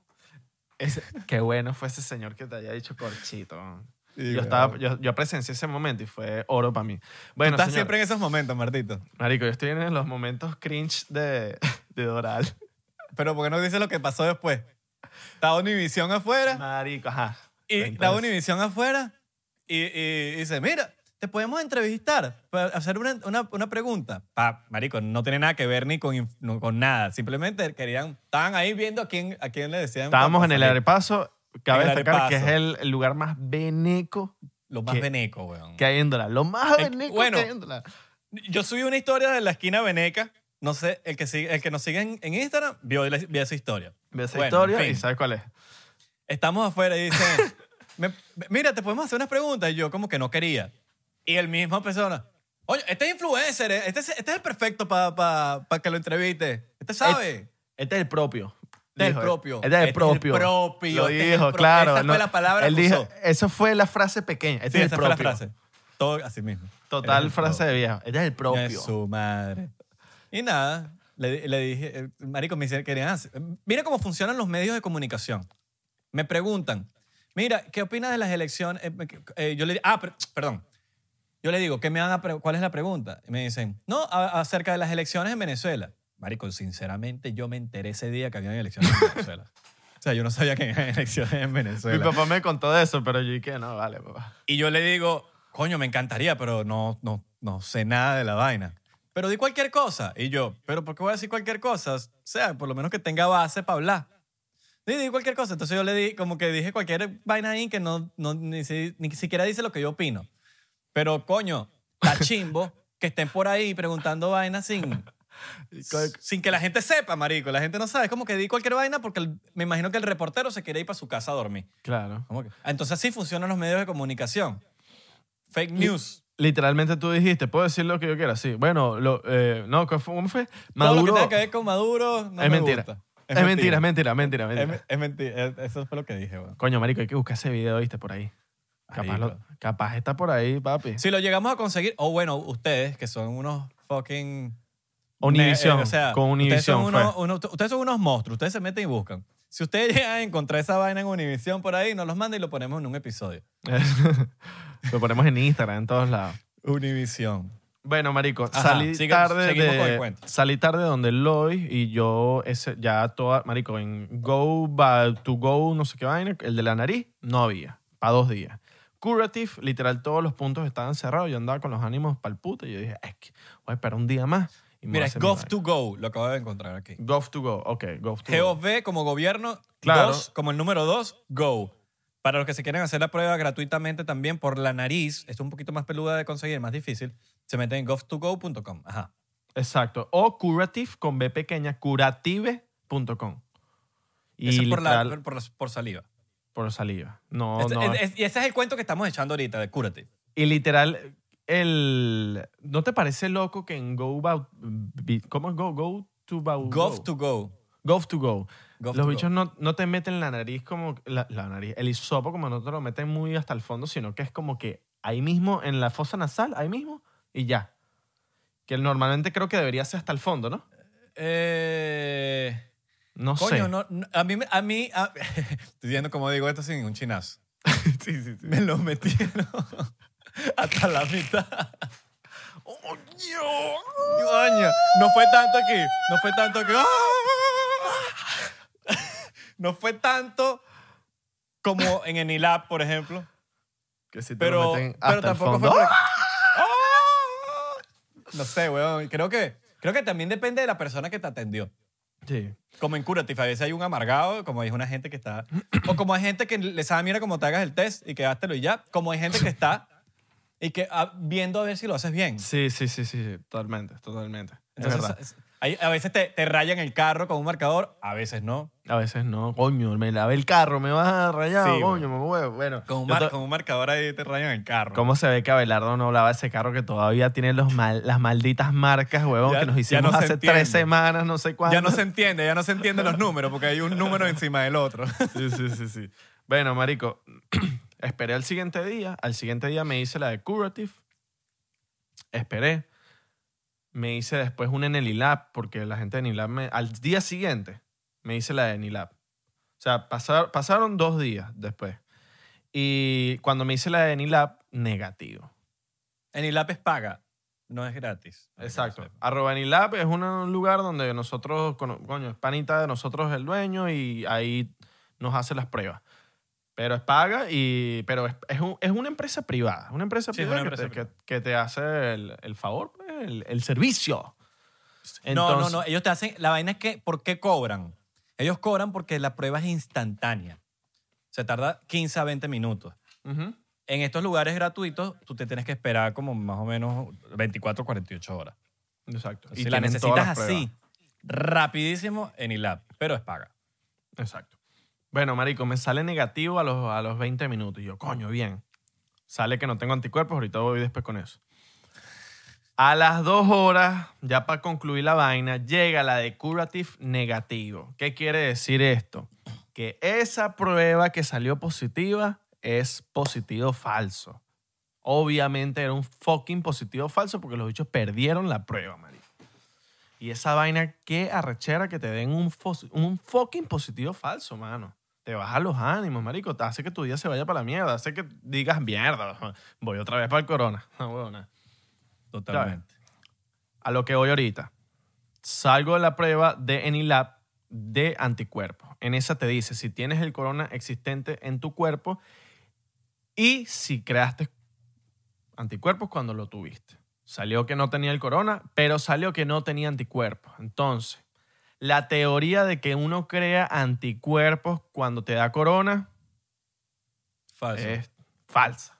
S2: Ese- qué bueno fue ese señor que te haya dicho corchito. Yo, estaba, yo, yo presencié ese momento y fue oro para mí.
S1: Tú
S2: Bueno,
S1: estás
S2: señor,
S1: siempre en esos momentos, Martito.
S2: Marico, yo estoy en los momentos cringe de, de Doral.
S1: Pero ¿por qué no dices lo que pasó después? Estaba Univisión afuera
S2: Marico, ajá.
S1: y
S2: Entonces,
S1: estaba Univisión afuera y, y- dice, mira, te podemos entrevistar para hacer una, una, una pregunta. Pa, marico, no tiene nada que ver ni con, no, con nada. Simplemente querían, estaban ahí viendo a quién, a quién le decían.
S2: Estábamos en el arepaso. Cabe
S1: el
S2: destacar que es el, el lugar más beneco
S1: Lo más
S2: que-
S1: veneco, weón.
S2: que hay en. Lo más beneco
S1: bueno.
S2: que hay en Doral.
S1: Yo subí una historia de la esquina veneca. No sé, el que, sigue, el que nos sigue en, en Instagram vio, vio esa historia.
S2: Ve esa
S1: Bueno,
S2: historia
S1: en fin.
S2: y sabes cuál es.
S1: Estamos afuera y dice, "Me- mira, te podemos hacer unas preguntas. Y yo como que no quería. Y el mismo persona, oye, este es influencer, eh, este es, este es el perfecto para que lo entreviste. Este sabe.
S2: Este es el propio.
S1: Este es el
S2: dijo él.
S1: propio.
S2: Este es el propio.
S1: propio,
S2: Lo
S1: este es el
S2: dijo,
S1: pro-
S2: claro.
S1: esa fue la palabra
S2: Él
S1: que
S2: dijo,
S1: usó.
S2: eso fue la frase pequeña. Este
S1: Sí,
S2: es el
S1: esa fue la
S2: propio.
S1: frase. Todo así mismo.
S2: Total
S1: Eres el
S2: frase de viejo. Este es el propio.
S1: su madre. Y nada, le, le dije, eh, marico, me dice, querían hacer- Mira cómo funcionan los medios de comunicación. Me preguntan, mira, ¿qué opinas de las elecciones? Eh, eh, yo le ah, per- perdón. Yo le digo, ¿qué me van a ¿cuál es la pregunta? Y me dicen, no, a- acerca de las elecciones en Venezuela. Marico, sinceramente yo me enteré ese día que había elecciones en Venezuela. O sea, yo no sabía que había elecciones en
S2: Mi
S1: Venezuela.
S2: papá me contó de eso, pero yo dije, no, vale, papá.
S1: Y yo le digo, coño, me encantaría, pero no, no, no sé nada de la vaina. Pero di cualquier cosa. Y yo, ¿pero por qué voy a decir cualquier cosa? O sea, por lo menos que tenga base para hablar. Di, di cualquier cosa. Entonces yo le di, como que dije cualquier vaina ahí que no, no ni, si- ni siquiera dice lo que yo opino. Pero, coño, está chimbo que estén por ahí preguntando vainas sin, sin que la gente sepa, marico. La gente no sabe. Es como que di cualquier vaina porque el- me imagino que el reportero se quiere ir para su casa a dormir.
S2: Claro.
S1: ¿Cómo que? Entonces así funcionan los medios de comunicación. Fake news.
S2: Literalmente tú dijiste, puedo decir lo que yo quiera, sí. Bueno, lo, eh, no, ¿qué fue- ¿cómo fue?
S1: Todo lo que
S2: Maduro.
S1: tenga que ver con Maduro no
S2: es
S1: me
S2: mentira.
S1: gusta.
S2: Es mentira, es mentira, es mentira, es
S1: Es,
S2: mentira.
S1: me- es mentira. Es- Eso fue lo que dije, weón.
S2: Coño, marico, hay que buscar ese video, ¿viste? Por ahí. Capaz, lo-
S1: Marico.
S2: capaz está por ahí, papi.
S1: Si lo llegamos a conseguir, o bueno, ustedes que son unos fucking...
S2: Univision,
S1: ne- eh, o sea,
S2: con
S1: ustedes son,
S2: fue.
S1: unos, unos- ustedes son unos monstruos. Ustedes se meten y buscan. Si ustedes llegan a encontrar esa vaina en Univision por ahí, nos los mandan y lo ponemos en un episodio.
S2: lo ponemos en Instagram, en todos lados.
S1: Univision.
S2: Bueno, marico,
S1: Ajá,
S2: salí
S1: sigue-
S2: tarde
S1: seguimos con el
S2: de
S1: cuento.
S2: salí tarde donde Lloyd y yo ese, ya toda, marico, en Go ba- to Go, no sé qué vaina, el de la nariz, no había, para dos días. Curative, literal, todos los puntos estaban cerrados. Yo andaba con los ánimos pa'l puto y yo dije, es que voy a esperar un día más. y me voy
S1: Mira, es
S2: hacer mi vaina.
S1: to Go, lo acabo de encontrar aquí.
S2: Gov to Go, ok, Gov to Go.
S1: GOV como gobierno,
S2: Claro.
S1: dos como el número dos, Go. Para los que se quieren hacer la prueba gratuitamente también por la nariz, es un poquito más peluda de conseguir, más difícil, se meten en gov2go.com. Ajá.
S2: Exacto. O Curative con B pequeña, curative.com. Y
S1: Eso es por, la,
S2: literal,
S1: por, por saliva.
S2: por saliva. No,
S1: Este-
S2: no.
S1: es- es- y ese es el cuento que estamos echando ahorita de Curative.
S2: Y literal, el... ¿No te parece loco que en Go About... ¿Cómo es Go? Go to About
S1: Gov to Go.
S2: Gov to Go.
S1: Gov
S2: Los
S1: to
S2: bichos no, no te meten la nariz como... La, la nariz, el hisopo como no te lo meten muy hasta el fondo, sino que es como que ahí mismo, en la fosa nasal, ahí mismo, y ya. Que normalmente creo que debería ser hasta el fondo, ¿no?
S1: Eh,
S2: No
S1: coño,
S2: sé.
S1: no, no, a mí, a mí a- estoy viendo cómo digo esto sin un chinazo.
S2: sí, sí, sí.
S1: Me lo metieron hasta la mitad. Coño, no fue tanto aquí. No fue tanto que. No fue tanto como en Enilab, por ejemplo.
S2: Que si te
S1: Pero,
S2: lo meten
S1: pero
S2: hasta el
S1: tampoco
S2: fondo.
S1: fue. No sé, weón. Creo que, creo que también depende de la persona que te atendió.
S2: Sí.
S1: Como en Curative, a veces hay un amargado, como hay una gente que está. O como hay gente que le sabe, mira cómo te hagas el test y quedártelo y ya. Como hay gente que está y que ah, viendo a ver si lo haces bien.
S2: Sí, sí, sí, sí, sí, totalmente, totalmente. es
S1: Entonces,
S2: verdad.
S1: Hay- a veces te, te rayan el carro con un marcador, a veces no.
S2: A veces no. Coño, me lavé el carro, me vas a rayar,
S1: Sí,
S2: coño, me huevo. Bueno,
S1: Con un,
S2: yo
S1: mar-
S2: to-
S1: con un marcador ahí te rayan el carro.
S2: ¿cómo se ve que Abelardo no lava ese carro que todavía tiene los mal- las malditas marcas, huevón,
S1: Ya-
S2: que nos
S1: ya
S2: hicimos
S1: no se
S2: hace
S1: entiende.
S2: tres semanas, no sé cuándo?
S1: Ya no se entiende, ya no se entienden los números porque hay un número encima del otro.
S2: Sí, sí, sí, sí. Bueno, marico, esperé al siguiente día. Al siguiente día me hice la de Curative. Esperé. Me hice después una en el ILAB, porque la gente de Nilab me... Al día siguiente me hice la de Nilab. O sea, pasar- pasaron dos días después. Y cuando me hice la de Nilab, negativo.
S1: Enilab es paga, no es gratis.
S2: Exacto. Arroba Nilab es un lugar donde nosotros, coño, es panita de nosotros el dueño y ahí nos hace las pruebas. Pero es paga y... Pero es, es, un- es una empresa privada. Una empresa
S1: Sí,
S2: privada,
S1: una
S2: que,
S1: empresa
S2: te, que- que te hace el, el favor, pues, el, el servicio.
S1: no, no, no. Ellos te hacen. La vaina es que, ¿por qué cobran? Ellos cobran porque la prueba es instantánea. Se tarda 15 a 20 minutos.
S2: Ujú.
S1: En estos lugares gratuitos, tú te tienes que esperar como más o menos 24 48 horas.
S2: Exacto.
S1: si la
S2: tienen todas
S1: necesitas
S2: las
S1: así,
S2: pruebas.
S1: rapidísimo, en ILAB, pero es paga.
S2: Exacto. Bueno, marico, me sale negativo a los, a los 20 minutos. Y yo, coño, bien. Sale que no tengo anticuerpos, ahorita voy después con eso. A las dos horas, ya para concluir la vaina, llega la de curative negativo. ¿Qué quiere decir esto? Que esa prueba que salió positiva es positivo falso. Obviamente era un fucking positivo falso porque los bichos perdieron la prueba, marico. Y esa vaina, qué arrechera que te den un, un fucking positivo falso, mano. Te baja los ánimos, marico. Te hace que tu día se vaya para la mierda. Hace que digas, mierda, voy otra vez para el corona. No, huevona.
S1: Totalmente.
S2: A lo que voy ahorita. Salgo de la prueba de Enilab de anticuerpos. En esa te dice si tienes el corona existente en tu cuerpo y si creaste anticuerpos cuando lo tuviste. Salió que no tenía el corona, pero salió que no tenía anticuerpos. Entonces, la teoría de que uno crea anticuerpos cuando te da corona
S1: Falso.
S2: es falsa.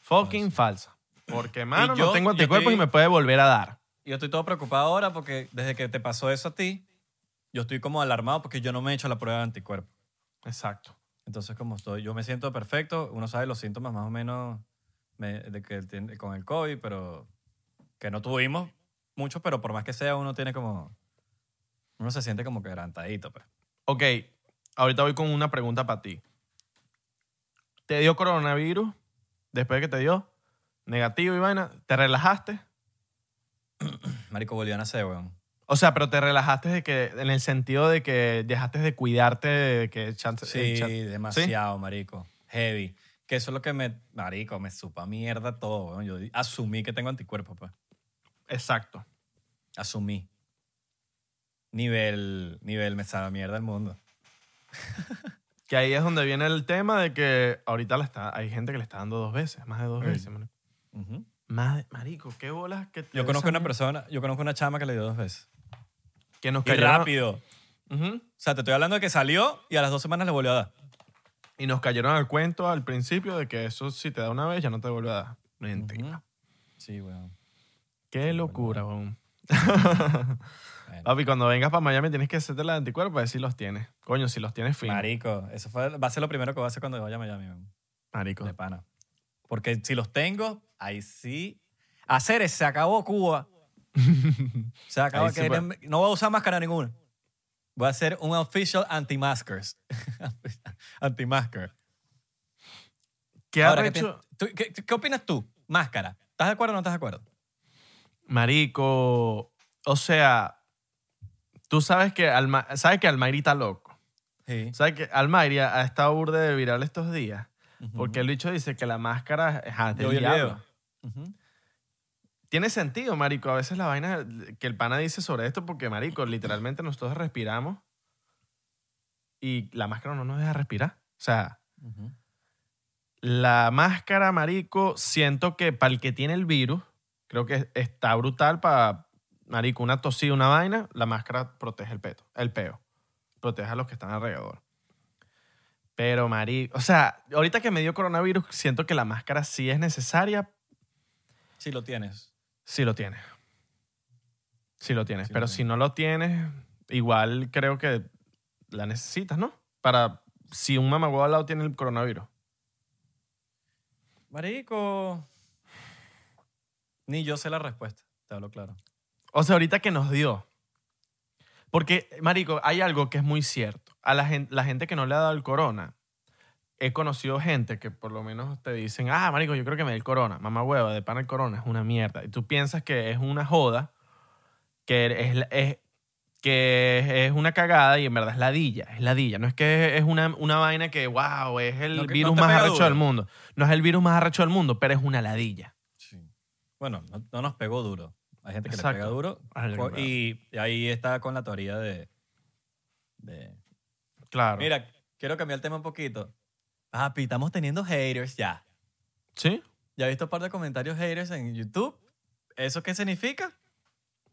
S2: Fucking falsa. Porque, mano,
S1: yo-
S2: no tengo
S1: yo
S2: anticuerpos
S1: estoy-
S2: y me puede volver a dar.
S1: Yo estoy todo preocupado ahora porque desde que te pasó eso a ti, yo estoy como alarmado porque yo no me he hecho la prueba de anticuerpo.
S2: Exacto.
S1: Entonces, como estoy, yo me siento perfecto. Uno sabe los síntomas más o menos me- de que tiene- con el COVID, pero que no tuvimos muchos, pero por más que sea, uno tiene como. Uno se siente como quebrantadito, pues.
S2: Ok, ahorita voy con una pregunta para ti. ¿Te dio coronavirus? Después de que te dio, negativo y vaina, ¿te relajaste?
S1: Marico, volvió a nacer, weón.
S2: O sea, pero te relajaste de que, en el sentido de que dejaste de cuidarte, de que chance-
S1: Sí,
S2: eh, cha-
S1: demasiado, marico. Heavy. Que eso es lo que me. Marico, me supa mierda todo, weón. Yo asumí que tengo anticuerpos, pues.
S2: Exacto.
S1: Asumí. Nivel. Nivel me sabe mierda el mundo.
S2: Que ahí es donde viene el tema de que ahorita la está, hay gente que le está dando dos veces, más de dos
S1: Mm.
S2: veces. marico.
S1: Ujú.
S2: Marico, qué bolas que te
S1: Yo conozco
S2: esa
S1: una persona, yo conozco una chama que le dio dos veces.
S2: que nos
S1: Y
S2: cayeron,
S1: rápido.
S2: Ujú.
S1: O sea, te estoy hablando de que salió y a las dos semanas le volvió a dar.
S2: Y nos cayeron al cuento al principio de que eso si te da una vez ya no te vuelve a dar. Mentira.
S1: Ujú. Sí, weón.
S2: Qué locura, weón.
S1: Bueno.
S2: Papi, cuando vengas para Miami tienes que hacerte la de anticuerpos a ver si los tienes. Coño, si los tienes fin.
S1: Marico, eso fue, va a ser lo primero que voy a hacer cuando vaya a Miami, weón.
S2: Marico.
S1: De pana. Porque si los tengo, ahí sí. Hacer se acabó Cuba. Se acabó.
S2: Ahí
S1: no voy a usar máscara ninguna. Voy a hacer un official anti-maskers. anti-masker.
S2: ¿Qué
S1: Ahora, tú- qué, qué opinas tú? Máscara. ¿Estás de acuerdo o no estás de acuerdo?
S2: Marico, o sea, tú sabes que, Alma, sabes que Almayri está loco.
S1: Sí.
S2: ¿Sabes que Almayri ha ha estado burde de viral estos días? Porque el bicho dice que la máscara es del diablo.
S1: video. Ujú.
S2: Tiene sentido, marico. A veces la vaina que el pana dice sobre esto, porque, marico, literalmente nosotros respiramos y la máscara no nos deja respirar. O sea, la máscara, marico, siento que para el que tiene el virus, creo que está brutal para, marico, una tosida, una vaina, la máscara protege el peto, el peo. Protege a los que están alrededor. Pero, marico, o sea, ahorita que me dio coronavirus, siento que la máscara sí es necesaria,
S1: Sí lo tienes.
S2: si lo tienes. Si lo tienes.
S1: Lo
S2: Pero
S1: tienes.
S2: si no lo tienes, igual creo que la necesitas, ¿no? Para si un mamagüevo al lado tiene el coronavirus.
S1: Marico. Ni yo sé la respuesta. Te hablo claro.
S2: O sea, ahorita que nos dio. Porque, Marico, hay algo que es muy cierto. A la gente, la gente que no le ha dado el corona, he conocido gente que por lo menos te dicen, ah, Marico, yo creo que me dio el corona. Mamá hueva, de pana el corona es una mierda. Y tú piensas que es una joda, que es, es- que es una cagada y en verdad es ladilla. Es ladilla. No es que es una, una vaina que, wow, es el
S1: No,
S2: virus
S1: no
S2: más arrecho
S1: duro.
S2: del mundo. No es el virus más arrecho del mundo, pero es una ladilla.
S1: Sí. Bueno, no, no nos pegó duro. Hay gente que le pega duro. Y, y ahí está con la teoría de, de-
S2: Claro.
S1: Mira, quiero cambiar el tema un poquito. Papi, estamos teniendo haters ya.
S2: ¿Sí?
S1: Ya he visto un par de comentarios haters en YouTube. ¿Eso qué significa?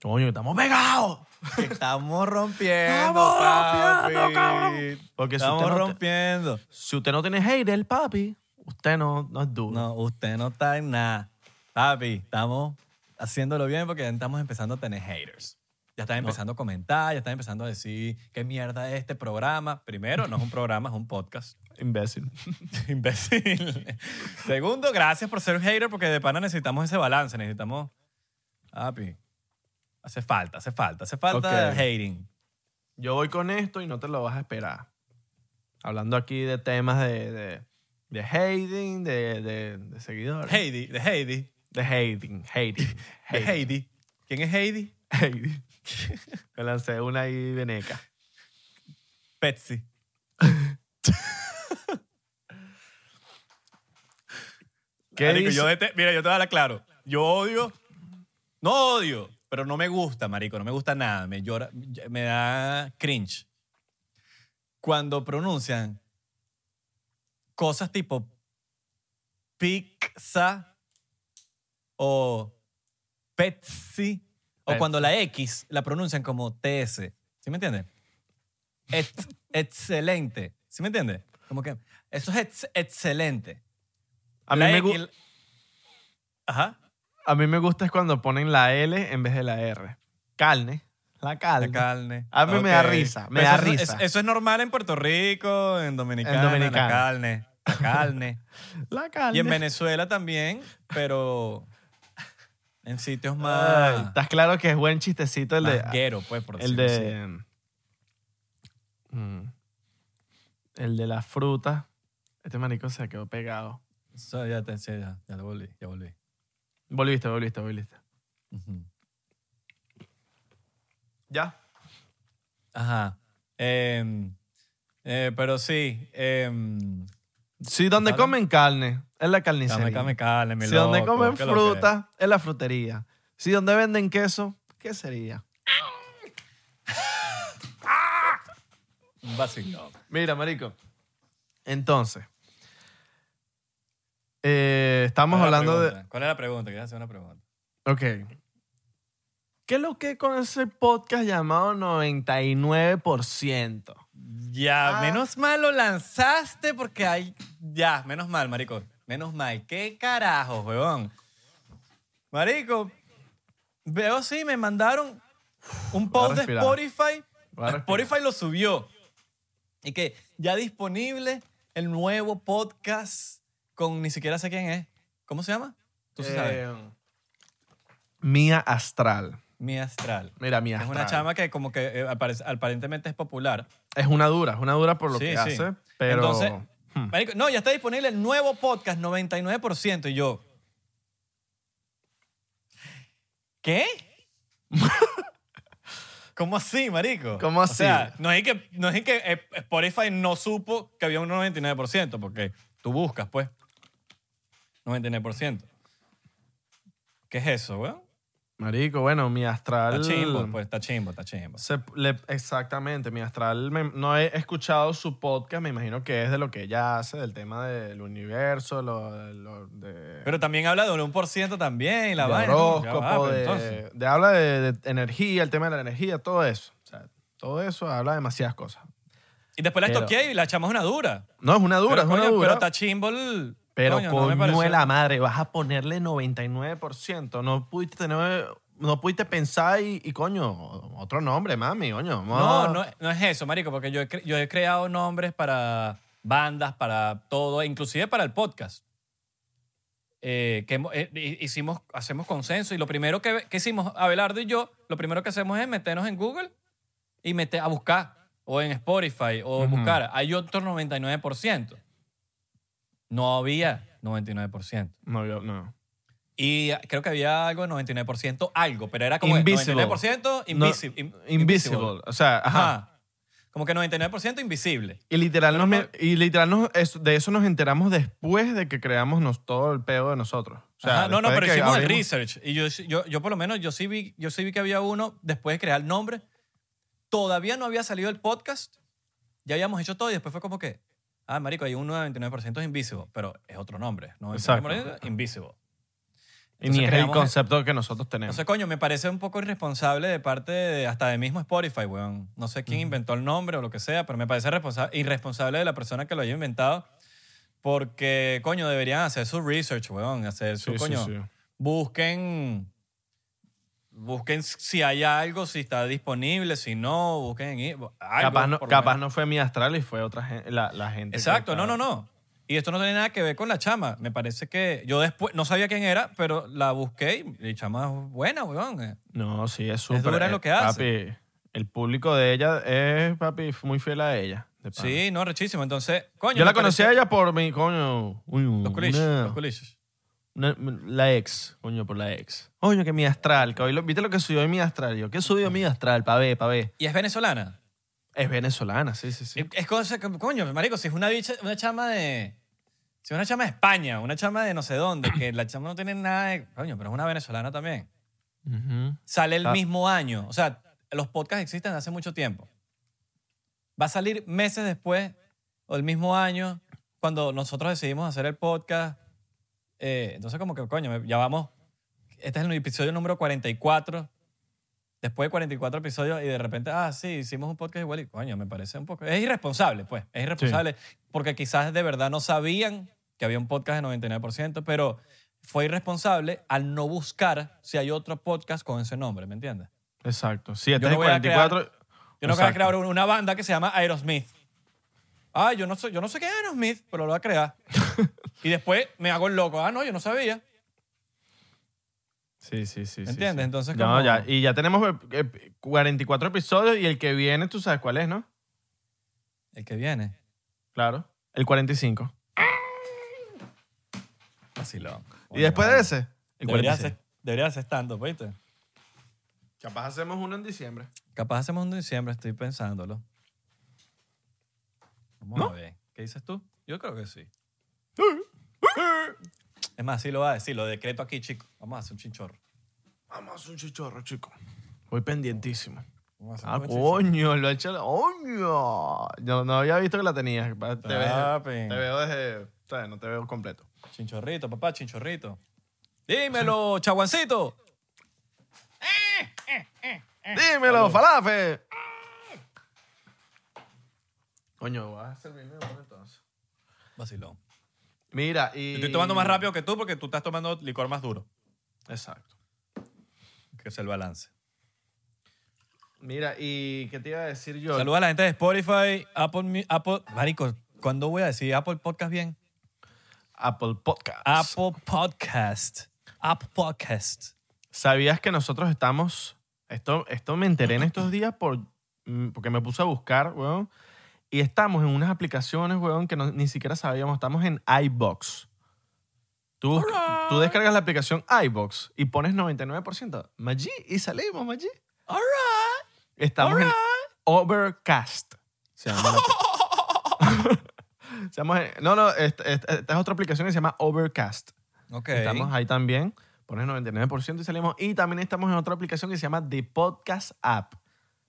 S2: Coño, estamos pegados.
S1: Estamos rompiendo,
S2: Estamos
S1: papi.
S2: rompiendo, cabrón. Porque si
S1: Estamos
S2: usted, no te-
S1: rompiendo.
S2: si usted no tiene hater, papi, usted no, no es duro.
S1: No, usted no está en nada. Papi, estamos haciéndolo bien porque ya estamos empezando a tener haters. Ya están empezando a comentar, ya están empezando a decir qué mierda es este programa. Primero, no es un programa, es un podcast.
S2: Imbécil.
S1: Imbécil. Segundo, gracias por ser un hater porque de pana necesitamos ese balance. Necesitamos. Papi, hace falta, hace falta, hace falta hating.
S2: Yo voy con esto y no te lo vas a esperar. Hablando aquí de temas de, de, de hating, de, de, de seguidores.
S1: Heidi, de Heidi.
S2: De
S1: De
S2: hating.
S1: Heidi. ¿Quién es Heidi?
S2: hating. Me lancé una ahí veneca.
S1: Petsy.
S2: ¿Qué
S1: Marico,
S2: dice?
S1: yo dete- mira, yo te voy a hablar claro. Yo odio, no odio, pero no me gusta, marico, no me gusta nada. Me llora, me da cringe. Cuando pronuncian cosas tipo pizza o Pepsi, o
S2: Pepsi.
S1: cuando la X la pronuncian como TS. ¿Sí me entiendes? Ex- excelente. ¿Sí me entiendes? Como que eso es ex- excelente.
S2: a, mí
S1: La
S2: me
S1: X-
S2: gu-
S1: Ajá.
S2: a mí me gusta es cuando ponen la L en vez de la R. Carne. La carne.
S1: La carne.
S2: A mí me da
S1: Ok.
S2: risa, me
S1: Pero
S2: da
S1: eso, es-
S2: risa.
S1: eso es normal en Puerto Rico, en Dominicana,
S2: En Dominicana.
S1: la carne. La carne.
S2: La carne.
S1: y en Venezuela también, pero en sitios
S2: Ay,
S1: más,
S2: Estás claro que es buen chistecito el de...
S1: más guero, pues, por
S2: El
S1: decirlo
S2: de. mm, el de la fruta. Este marico se quedó pegado.
S1: Ya te sí, ya, ya volví, ya volví.
S2: Volviste, volviste, volviste.
S1: Ujú.
S2: Ya.
S1: Ajá. Em, eh, pero sí, em,
S2: Sí, donde
S1: Claro.
S2: comen carne, es la carnicería.
S1: mi
S2: si donde comen fruta, es la frutería. Si donde venden queso, ¿qué sería?
S1: Un vacilón.
S2: Mira, marico. Entonces. eh, estamos
S1: ¿Cuál es la
S2: hablando de...
S1: ¿Cuál es la pregunta? Quería hacer una pregunta.
S2: Ok. ¿Qué es lo que con ese podcast llamado 99%?
S1: Ya,
S2: Ah.
S1: menos mal lo lanzaste porque hay. Ya, menos mal, marico. Menos mal. ¿Qué carajo, huevón? Marico, veo sí, me mandaron un post de. Spotify. Spotify lo subió. Y que ya disponible el nuevo podcast con ni siquiera sé quién es. ¿Cómo se llama? Tú sí sabes.
S2: Eh, Mía Astral.
S1: Mi Astral.
S2: Mira, Mía
S1: Es
S2: Astral.
S1: una chama que como que eh, aparentemente es popular.
S2: Es una dura, es una dura por lo
S1: Sí,
S2: que
S1: sí.
S2: hace, pero...
S1: Entonces,
S2: Hmm.
S1: Marico, no, ya está disponible el nuevo podcast 99% y yo. ¿Qué? ¿Cómo así, marico?
S2: ¿Cómo así?
S1: O sea, no es que, no es que eh, Spotify no supo que había un 99%, porque tú buscas, pues. 99%. ¿Qué es eso, weón?
S2: Marico, bueno, mi astral...
S1: Está chimbo, pues, está chimbo, está chimbo.
S2: se- le- exactamente, mi astral, me- no he escuchado su podcast, me imagino que es de lo que ella hace, del tema del universo, lo, lo- de,
S1: Pero también habla de un 1% también, la
S2: de
S1: vaina.
S2: horóscopo,
S1: va, pero
S2: de,
S1: entonces.
S2: de- habla de, de energía, el tema de la energía, todo eso. O sea, todo eso habla de demasiadas cosas.
S1: Y después la
S2: pero-
S1: toqué y la echamos una dura.
S2: No, es una dura,
S1: pero,
S2: es una
S1: coño,
S2: dura.
S1: Pero está chimbo el...
S2: Pero
S1: coño, no me
S2: coño
S1: pareció-
S2: de la madre, vas a ponerle 99%. No pudiste tener, no pudiste pensar y, y, coño, otro nombre, mami, coño.
S1: No, no, no es eso, marico, porque yo he, cre- yo he creado nombres para bandas, para todo, inclusive para el podcast. Eh, que hemos- eh, hi- hicimos, hacemos consenso y lo primero que, que hicimos, Abelardo y yo, lo primero que hacemos es meternos en Google y meter, a buscar, o en Spotify, o
S2: Ujú.
S1: buscar. Hay otro 99%. No había 99%.
S2: No, yo- no.
S1: Y creo que había algo de 99% algo, pero era como
S2: Invisible.
S1: 99%
S2: No,
S1: invisible. in-
S2: invisible. O sea, ajá.
S1: Ajá. Como que 99% invisible.
S2: Y literal, nos
S1: no-
S2: y literal nos- es- de eso nos enteramos después de que creamos nos- todo el pedo de nosotros. O sea,
S1: Ajá, no, no, pero hicimos el research. Y yo, yo, yo por lo menos, yo sí, vi, yo sí vi que había uno después de crear el nombre. Todavía no había salido el podcast. Ya habíamos hecho todo y después fue como que, Ah, marico, hay un 99% es Invisible, pero es otro nombre. ¿no?
S2: Exacto.
S1: Invisible.
S2: Y
S1: Entonces
S2: ni es el
S1: creamos-
S2: concepto que nosotros tenemos.
S1: Entonces, coño, me parece un poco irresponsable de parte de, hasta de mismo Spotify, weón. No sé quién inventó el nombre o lo que sea, pero me parece responsa- irresponsable de la persona que lo haya inventado porque, coño, deberían hacer su research, weón. Hacer su,
S2: Sí, sí,
S1: coño,
S2: sí.
S1: busquen... Busquen si hay algo, si está disponible, si no, busquen en- algo.
S2: capaz no,
S1: por lo
S2: capaz
S1: menos.
S2: no fue mi astral y fue otra gente, la, la gente.
S1: Exacto, no, no, no. Y esto no tiene nada que ver con la chama. Me parece que yo después no sabía quién era, pero la busqué y la chama es buena, weón. Eh,
S2: No, sí, es súper.
S1: dura en lo
S2: eh,
S1: que hace.
S2: Papi, el público de ella es, papi, muy fiel a ella. de pana.
S1: Sí, no, rechísimo. Entonces, coño.
S2: Yo la
S1: me
S2: conocí a ella por mi, coño, uy,
S1: Los culiches,
S2: una-
S1: los culiches.
S2: Una- la ex, coño, por la ex. Coño, que mi astral, que hoy lo- ¿viste lo que subió en mi astral? Yo, ¿qué subió mi astral? Pa' ver, pa' ver.
S1: ¿Y es venezolana?
S2: Es venezolana, sí, sí, sí.
S1: Es cosa que, coño, marico, si es una bicha, una chama de... Si es una chama de España, una chama de no sé dónde, que la chama no tiene nada de... Coño, pero es una venezolana también.
S2: Ujú.
S1: Sale el
S2: Ah.
S1: mismo año. O sea, los podcasts existen hace mucho tiempo. Va a salir meses después o el mismo año cuando nosotros decidimos hacer el podcast. Eh, entonces, como que, coño, ya vamos. Este es el episodio número 44. Después de 44 episodios y de repente, ah, sí, hicimos un podcast igual y, coño, me parece un poco. Es irresponsable, pues. Es irresponsable porque quizás de verdad no sabían que había un podcast de 99%, pero fue irresponsable al no buscar si hay otro podcast con ese nombre, ¿me entiendes?
S2: Exacto. Sí, este
S1: Yo no voy a
S2: 44.
S1: Yo no voy a crear una banda que se llama Aerosmith. Ah, yo no, sé, yo no sé qué es Aerosmith, pero lo voy a crear. y después me hago el loco. Ah, no, yo no sabía.
S2: Sí, sí, sí. sí,
S1: ¿Entiendes?
S2: sí.
S1: Entonces,
S2: No,
S1: como-
S2: ya. Y ya tenemos eh, eh, 44 episodios y el que viene, tú sabes cuál es, ¿no?
S1: El que viene.
S2: Claro. El 45.
S1: Vacilón.
S2: y después de ese, el
S1: Debería
S2: 46.
S1: ser, debería stand-up, ¿viste?
S2: Capaz hacemos uno en diciembre.
S1: Capaz hacemos un diciembre, estoy pensándolo. Vamos
S2: ¿No?
S1: a ver. ¿Qué dices tú? Yo creo que sí. Es más, sí lo va a decir, lo decreto aquí, chico. Vamos a hacer un chinchorro.
S2: Vamos a hacer un chichorro, chico. Voy pendientísimo.
S1: Vamos a hacer
S2: Ah,
S1: un buen
S2: coño, lo ha hecho. ¡Coño! Yo no había visto que la tenías. Te veo,
S1: Papi.
S2: te veo desde. ¿sabes? No te veo completo.
S1: Chinchorrito, papá, chinchorrito. Dímelo, chaguancito.
S2: ¡Dímelo, falafe! Coño, vas a servirme uno entonces.
S1: Vacilón.
S2: Mira, y.
S1: Estoy tomando más rápido que tú porque tú estás tomando licor más duro.
S2: Exacto.
S1: Que es el balance.
S2: Mira, y ¿qué te iba a decir yo?
S1: Saluda a la gente de Spotify, Apple, Apple. Marico, ¿cuándo voy a decir Apple Podcast bien?
S2: Apple Podcast.
S1: Apple Podcast. Apple Podcast.
S2: ¿Sabías que nosotros estamos... Esto, esto me enteré en estos días por, mm, porque me puse a buscar, weón. Y estamos en unas aplicaciones, weón, que no- ni siquiera sabíamos. Estamos en iBox. Tú, descargas la aplicación iBox y pones 99%. Maggi y salimos, Maggi.
S1: All right.
S2: Estamos en Overcast. Se llama la- Se llama- no, no, esta, esta- esta es otra aplicación que se llama Overcast.
S1: Ok.
S2: Estamos ahí también. Pones 99% y salimos. Y también estamos en otra aplicación que se llama The Podcast App.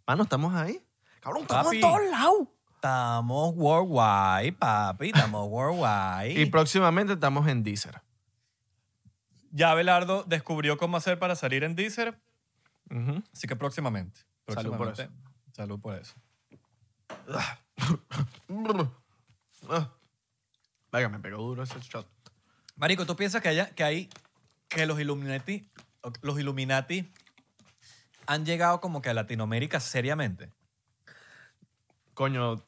S2: Mano, ¿estamos ahí? Cabrón, estamos en todos lados.
S1: Estamos worldwide, papi. Estamos worldwide.
S2: Y próximamente estamos en Deezer.
S1: ya Belardo descubrió cómo hacer para salir en Deezer.
S2: Ujú.
S1: Así que próximamente.
S2: Salud por
S1: próximamente. Salud por eso.
S2: Ah. Venga, me pegó duro ese shot.
S1: Marico, ¿tú piensas que, haya, que hay que los Illuminati, los Illuminati han llegado como que a Latinoamérica seriamente?
S2: Coño,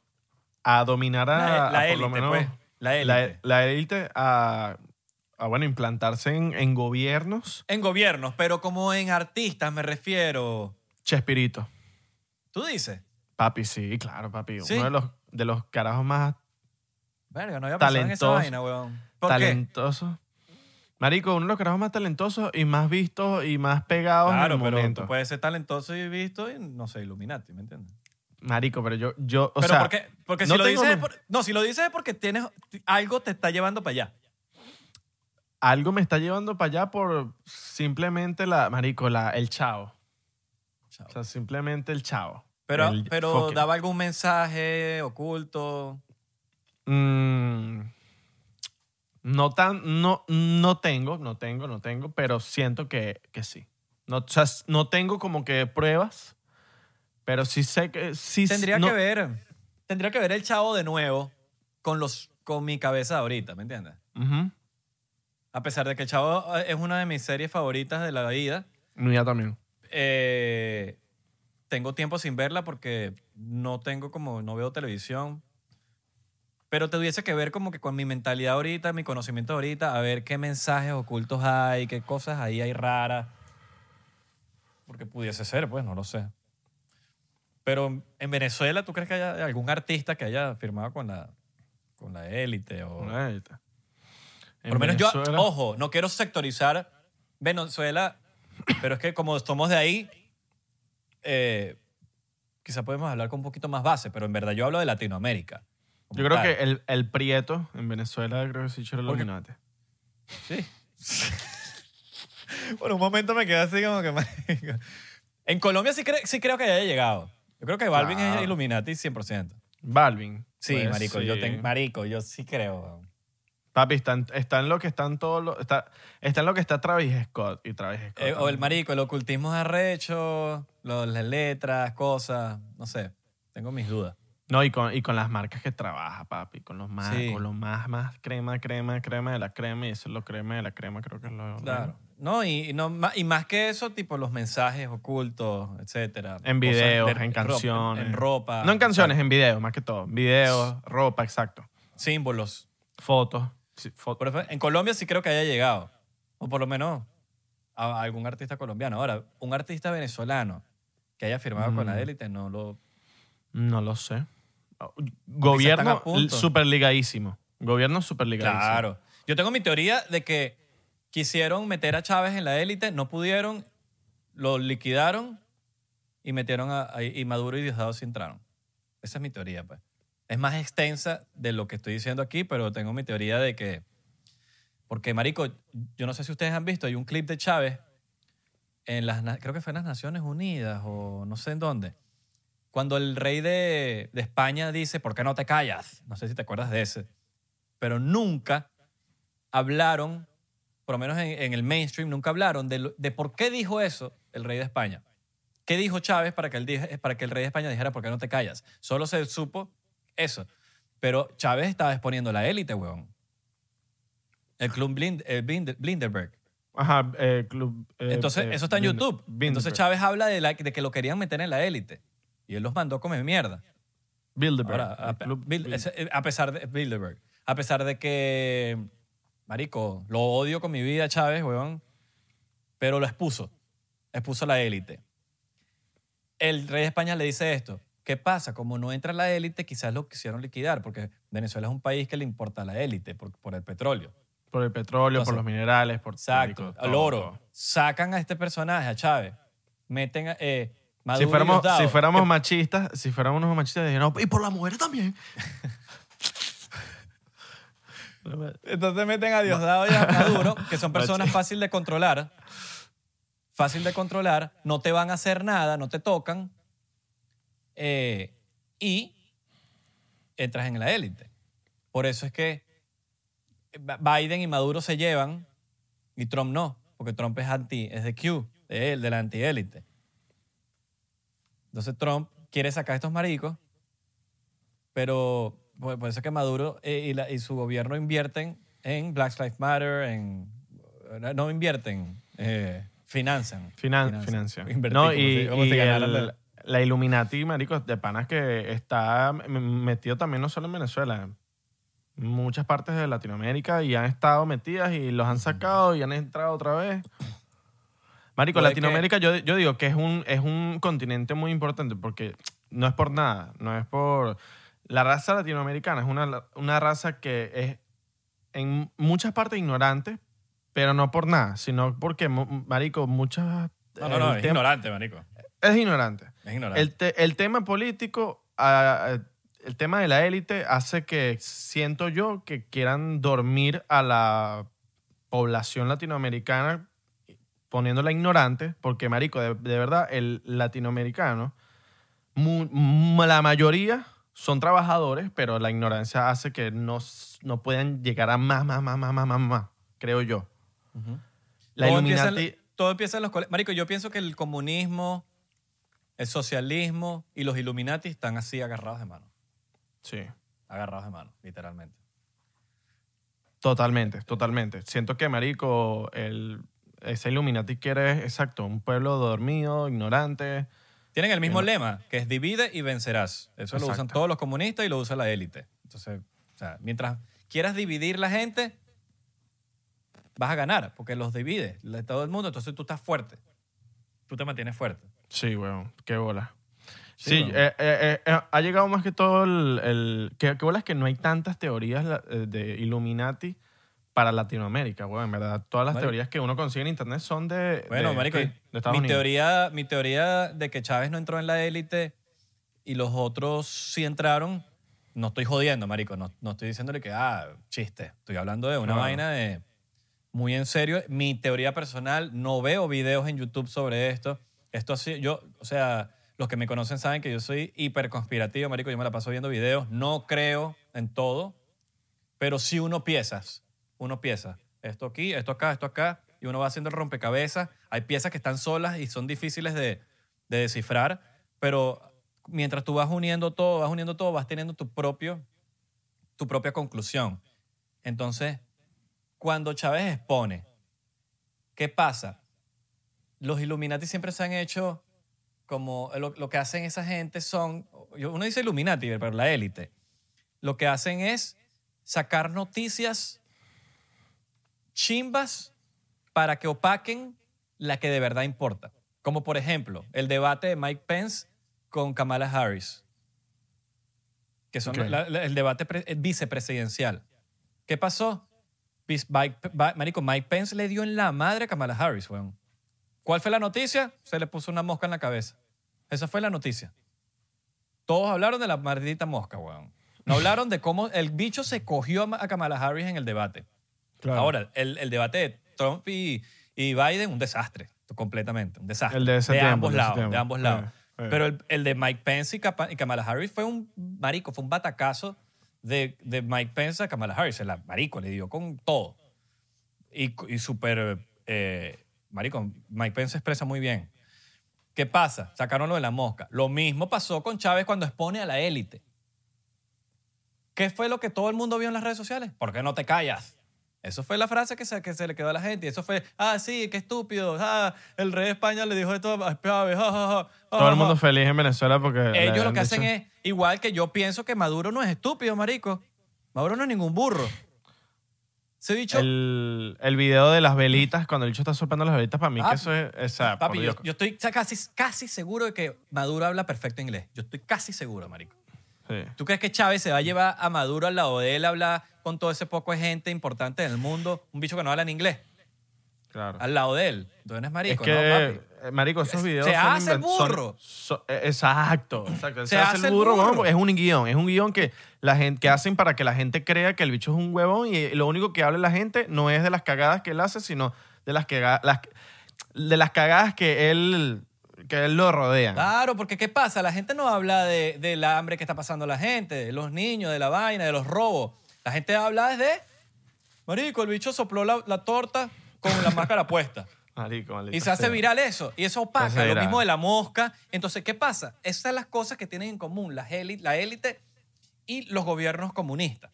S2: a dominar a,
S1: La-
S2: lo
S1: élite,
S2: menos
S1: pues. La élite.
S2: la élite a, bueno, implantarse en, en gobiernos.
S1: En gobiernos, pero como en artistas me refiero.
S2: Chespirito.
S1: ¿Tú dices?
S2: Papi, sí, claro, papi.
S1: Sí.
S2: Uno de los, de los carajos más
S1: Verga, no había pensado en esa
S2: Talentoso.
S1: vaina, weón. ¿Por qué?
S2: talentosos. Marico, uno de los carajos más talentosos y más vistos y más pegados
S1: Claro,
S2: en el
S1: pero
S2: momento.
S1: tú puedes ser talentoso y visto y no sé, Illuminati, ¿me entiendes?
S2: Marico, pero yo, yo o
S1: pero
S2: sea.
S1: Porque si
S2: no
S1: lo dices es
S2: men-
S1: por- no, si lo dices es porque tienes algo te está llevando para allá.
S2: algo me está llevando para allá por simplemente la, marico, la, el chao.
S1: Chao.
S2: O sea, simplemente el chao.
S1: Pero,
S2: El
S1: pero
S2: fucking-
S1: daba algún mensaje oculto.
S2: Mm, no tan, no, no tengo, no tengo, no tengo, pero siento que, que sí. No, o sea, no tengo como que pruebas, pero sí sé que sí.
S1: Tendría
S2: no-
S1: que ver. Tendría que ver el chavo de nuevo con, los, con mi cabeza ahorita, ¿me entiendes?
S2: Ujú.
S1: A pesar de que el chavo eh, es una de mis series favoritas de la vida,
S2: Mía también.
S1: eh, tengo tiempo sin verla porque no tengo como, no veo televisión. Pero tuviese que ver como que con mi mentalidad ahorita, mi conocimiento ahorita, a ver qué mensajes ocultos hay, qué cosas ahí hay raras. Porque pudiese ser, pues, no lo sé. Pero en Venezuela, ¿tú crees que haya algún artista que haya firmado con la, con la élite? O...
S2: Está. En
S1: Por lo menos yo,
S2: Venezuela-
S1: ojo, no quiero sectorizar Venezuela, pero es que como somos de ahí, eh, quizá podemos hablar con un poquito más base, pero en verdad yo hablo de Latinoamérica.
S2: Yo creo
S1: tal.
S2: que el, el Prieto en Venezuela creo que sí
S1: Porque-
S2: Illuminati.
S1: Sí. Por un momento me quedé así como que... En Colombia sí, cre- sí creo que haya llegado. Yo creo que Balvin
S2: Claro.
S1: es Illuminati 100%.
S2: Balvin.
S1: Sí,
S2: Pues,
S1: marico, yo tengo... Marico, yo sí creo. weón.
S2: Papi, está en, está en lo que están todos los... Está, está en lo que está Travis Scott y Travis Scott.
S1: Eh, o el marico, el ocultismo es arrecho, lo- las letras, cosas, no sé. Tengo mis dudas.
S2: No, y con, y con las marcas que trabaja, papi. Con los más,
S1: Sí.
S2: con los más, más crema, crema, crema de la crema. Y eso es lo crema de la crema, creo que es lo...
S1: Claro. No, y, y no, y más que eso, tipo los mensajes ocultos, etcétera.
S2: En videos,
S1: de
S2: en canciones.
S1: En, ropa.
S2: No en canciones,
S1: exacto.
S2: en videos, más que todo. Videos, ropa, exacto.
S1: Símbolos.
S2: Fotos. Sí, fotos.
S1: Por ejemplo, en Colombia sí creo que haya llegado. O por lo menos a, algún artista colombiano. Ahora, un artista venezolano que haya firmado con la
S2: Mm.
S1: élite, no lo...
S2: No lo sé. Gobierno
S1: a punto.
S2: super ligadísimo. Gobierno super ligadísimo.
S1: Claro. Yo tengo mi teoría de que quisieron meter a Chávez en la élite, no pudieron, lo liquidaron y metieron a, a- y Maduro y Diosdado sí entraron. Esa es mi teoría, pues. Es más extensa de lo que estoy diciendo aquí, pero tengo mi teoría de que... Porque, marico, yo no sé si ustedes han visto, hay un clip de Chávez en las, creo que fue en las Naciones Unidas o no sé en dónde, cuando el rey de, de España dice, ¿por qué no te callas? No sé si te acuerdas de ese. Pero nunca hablaron, por lo menos en, en el mainstream, nunca hablaron de, por qué dijo eso el rey de España. ¿Qué dijo Chávez para que, el, dije- para que el rey de España dijera, ¿por qué no te callas? Solo se supo eso. Pero Chávez estaba exponiendo la élite, weón. El club Blind- eh, Blind- Blinderberg.
S2: Ajá, eh, club. eh,
S1: Entonces,
S2: eh,
S1: eso está en YouTube. Entonces Chávez habla de, la- de que lo querían meter en la élite. Y él los mandó a comer mierda.
S2: Bilderberg.
S1: Ahora, a, a pesar de Bilderberg, a pesar de que, marico, lo odio con mi vida, Chávez, weón, pero lo expuso, expuso la élite. El rey de España le dice esto, ¿qué pasa? Como no entra la élite, quizás lo quisieron liquidar, porque Venezuela es un país que le importa la élite por, por el petróleo.
S2: Por el petróleo, por los minerales, por
S1: Exacto,
S2: todo,
S1: oro. Sacan a este personaje, a Chávez, meten a... Eh, Maduro
S2: Si
S1: y
S2: fuéramos,
S1: Diosdado,
S2: si fuéramos
S1: que-
S2: machistas, si fuéramos unos machistas, dirían, no, y por las mujeres también.
S1: Entonces meten a Diosdado y a Maduro, que son personas
S2: Machi-
S1: fácil de controlar. Fácil de controlar. No te van a hacer nada, no te tocan. eh, y entras en la élite. Por eso es que Biden y Maduro se llevan y Trump no, porque Trump es anti, es de Q, de él, de la antiélite. Entonces Trump quiere sacar a estos maricos, pero por, eso es que Maduro eh, y, la- y su gobierno invierten en Black Lives Matter, en no invierten, eh, financian.
S2: Finan- financia.
S1: Invertir,
S2: No,
S1: como
S2: y,
S1: si- como
S2: y
S1: si ganaran
S2: el-
S1: de-
S2: la Illuminati, marico, de panas que está metido también no solo en Venezuela, en muchas partes de Latinoamérica y han estado metidas y los han sacado y han entrado otra vez. Marico,
S1: que-
S2: Latinoamérica yo, yo digo que es un, es un continente muy importante porque no es por nada, no es por... La raza latinoamericana es una, una raza que es en muchas partes ignorante, pero no por nada, sino porque, marico, muchas...
S1: No, no, no, es
S2: tema-
S1: ignorante, marico.
S2: es ignorante.
S1: Es ignorante.
S2: El, te- el tema político, ah, ah, el tema de la élite hace que siento yo que quieran dormir a la población latinoamericana poniéndola ignorante, porque, marico, de, de verdad, el latinoamericano, mu- la mayoría son trabajadores, pero la ignorancia hace que no, no puedan llegar a más, más, más, más, más, más, más, creo yo. La
S1: todo, empieza en,
S2: Illuminati...
S1: todo empieza en los colegios. Marico, yo pienso que el comunismo, el socialismo y los Illuminati están así agarrados de mano.
S2: Sí,
S1: Agarrados de mano, literalmente.
S2: totalmente, totalmente. Siento que, marico, el, ese Illuminati quiere, exacto, un pueblo dormido, ignorante.
S1: Tienen el mismo lema, que es divide y vencerás. Eso lo usan todos los comunistas y lo usa la élite. Entonces, o sea, mientras quieras dividir la gente, vas a ganar, porque los divide de todo el mundo. Entonces tú estás fuerte. Tú te mantienes fuerte.
S2: Sí, weón, qué bola.
S1: Sí,
S2: eh, eh, eh, ha llegado más que todo el... el qué, qué bola es que no hay tantas teorías de Illuminati para Latinoamérica, weón. En verdad, todas las
S1: Marico.
S2: teorías que uno consigue en internet son de,
S1: Bueno,
S2: de,
S1: marico,
S2: de Estados
S1: mi
S2: Unidos.
S1: teoría, mi teoría de que Chávez no entró en la élite y los otros sí entraron, no estoy jodiendo, marico. No, no estoy diciéndole que, ah, chiste. Estoy hablando de una
S2: Claro.
S1: vaina de muy en serio. Mi teoría personal, no veo videos en YouTube sobre esto. Esto así, yo, o sea, los que me conocen saben que yo soy hiper conspirativo, marico. Yo me la paso viendo videos. No creo en todo, pero sí uno piezas. Uno pieza. Esto aquí, esto acá, esto acá. Y uno va haciendo el rompecabezas. Hay piezas que están solas y son difíciles de, de descifrar, pero mientras tú vas uniendo todo, vas uniendo todo, vas teniendo tu, propio, tu propia conclusión. Entonces, cuando Chávez expone, ¿qué pasa? Los Illuminati siempre se han hecho como lo, lo que hacen esa gente son, uno dice Illuminati, pero la élite, lo que hacen es sacar noticias chimbas para que opaquen la que de verdad importa. Como por ejemplo, el debate de Mike Pence con Kamala Harris, que son
S2: Ok.
S1: la- la- el debate pre- eh, vicepresidencial. ¿Qué pasó? Mike- Marico, Mike Pence le dio en la madre a Kamala Harris, weón. ¿Cuál fue la noticia? Se le puso una mosca en la cabeza. Esa fue la noticia. Todos hablaron de la maldita mosca, weón. No hablaron de cómo el bicho se cogió a Kamala Harris en el debate.
S2: Claro.
S1: Ahora, el, el debate de Trump y, y Biden, un desastre, completamente, un desastre.
S2: El de ese
S1: de
S2: tiempo,
S1: ambos
S2: el de ese
S1: lados, de ambos lados.
S2: Eh, eh.
S1: Pero el, el de Mike Pence y, Capa- y Kamala Harris fue un marico, fue un batacazo de, de Mike Pence a Kamala Harris. Se la marico le dio con todo. Y, y súper, eh, marico, Mike Pence se expresa muy bien. ¿Qué pasa? Sacaron lo de la mosca. Lo mismo pasó con Chávez cuando expone a la élite. ¿Qué fue lo que todo el mundo vio en las redes sociales? ¿Por qué no te callas? Eso fue la frase que se, que se le quedó a la gente. Y eso fue, ah, sí, qué estúpido. Ah, el rey de España le dijo esto a Chávez.
S2: Todo el mundo
S1: ja".
S2: feliz en Venezuela porque...
S1: Ellos lo que hacen
S2: dicho-
S1: es, igual que yo pienso que Maduro no es estúpido, marico. Maduro no es ningún burro. Ese dicho,
S2: El, el video de las velitas, cuando el bicho está soplando las velitas, para mí
S1: Ah,
S2: que eso es... Esa,
S1: papi, yo, estoy casi, casi seguro de que Maduro habla perfecto inglés. Yo estoy casi seguro, marico.
S2: Sí.
S1: ¿Tú crees que Chávez se va a llevar a Maduro al lado de él a hablar con todo ese poco de gente importante en el mundo? Un bicho que no habla en inglés.
S2: Claro.
S1: Al lado de él. Tú eres
S2: Es
S1: marico,
S2: que,
S1: ¿no, papi?
S2: eh, marico, esos videos
S1: Se
S2: son
S1: hace el
S2: son-
S1: burro.
S2: son- eh, exacto, exacto.
S1: Se hace el burro.
S2: porque es un guion. Es un guion que, la gente, que hacen para que la gente crea que el bicho es un huevón y lo único que habla la gente no es de las cagadas que él hace, sino de las, caga- las, de las cagadas que él, que él lo rodean.
S1: Claro, porque ¿qué pasa? La gente no habla de, del hambre que está pasando la gente, de los niños, de la vaina, de los robos. La gente habla desde, marico, el bicho sopló la, la torta con la máscara puesta.
S2: Marico, maldita
S1: Y se hace
S2: sea.
S1: viral eso. Y eso opaca. Lo mismo de la mosca. Entonces, ¿qué pasa? Esas son las cosas que tienen en común las la élite y los gobiernos comunistas.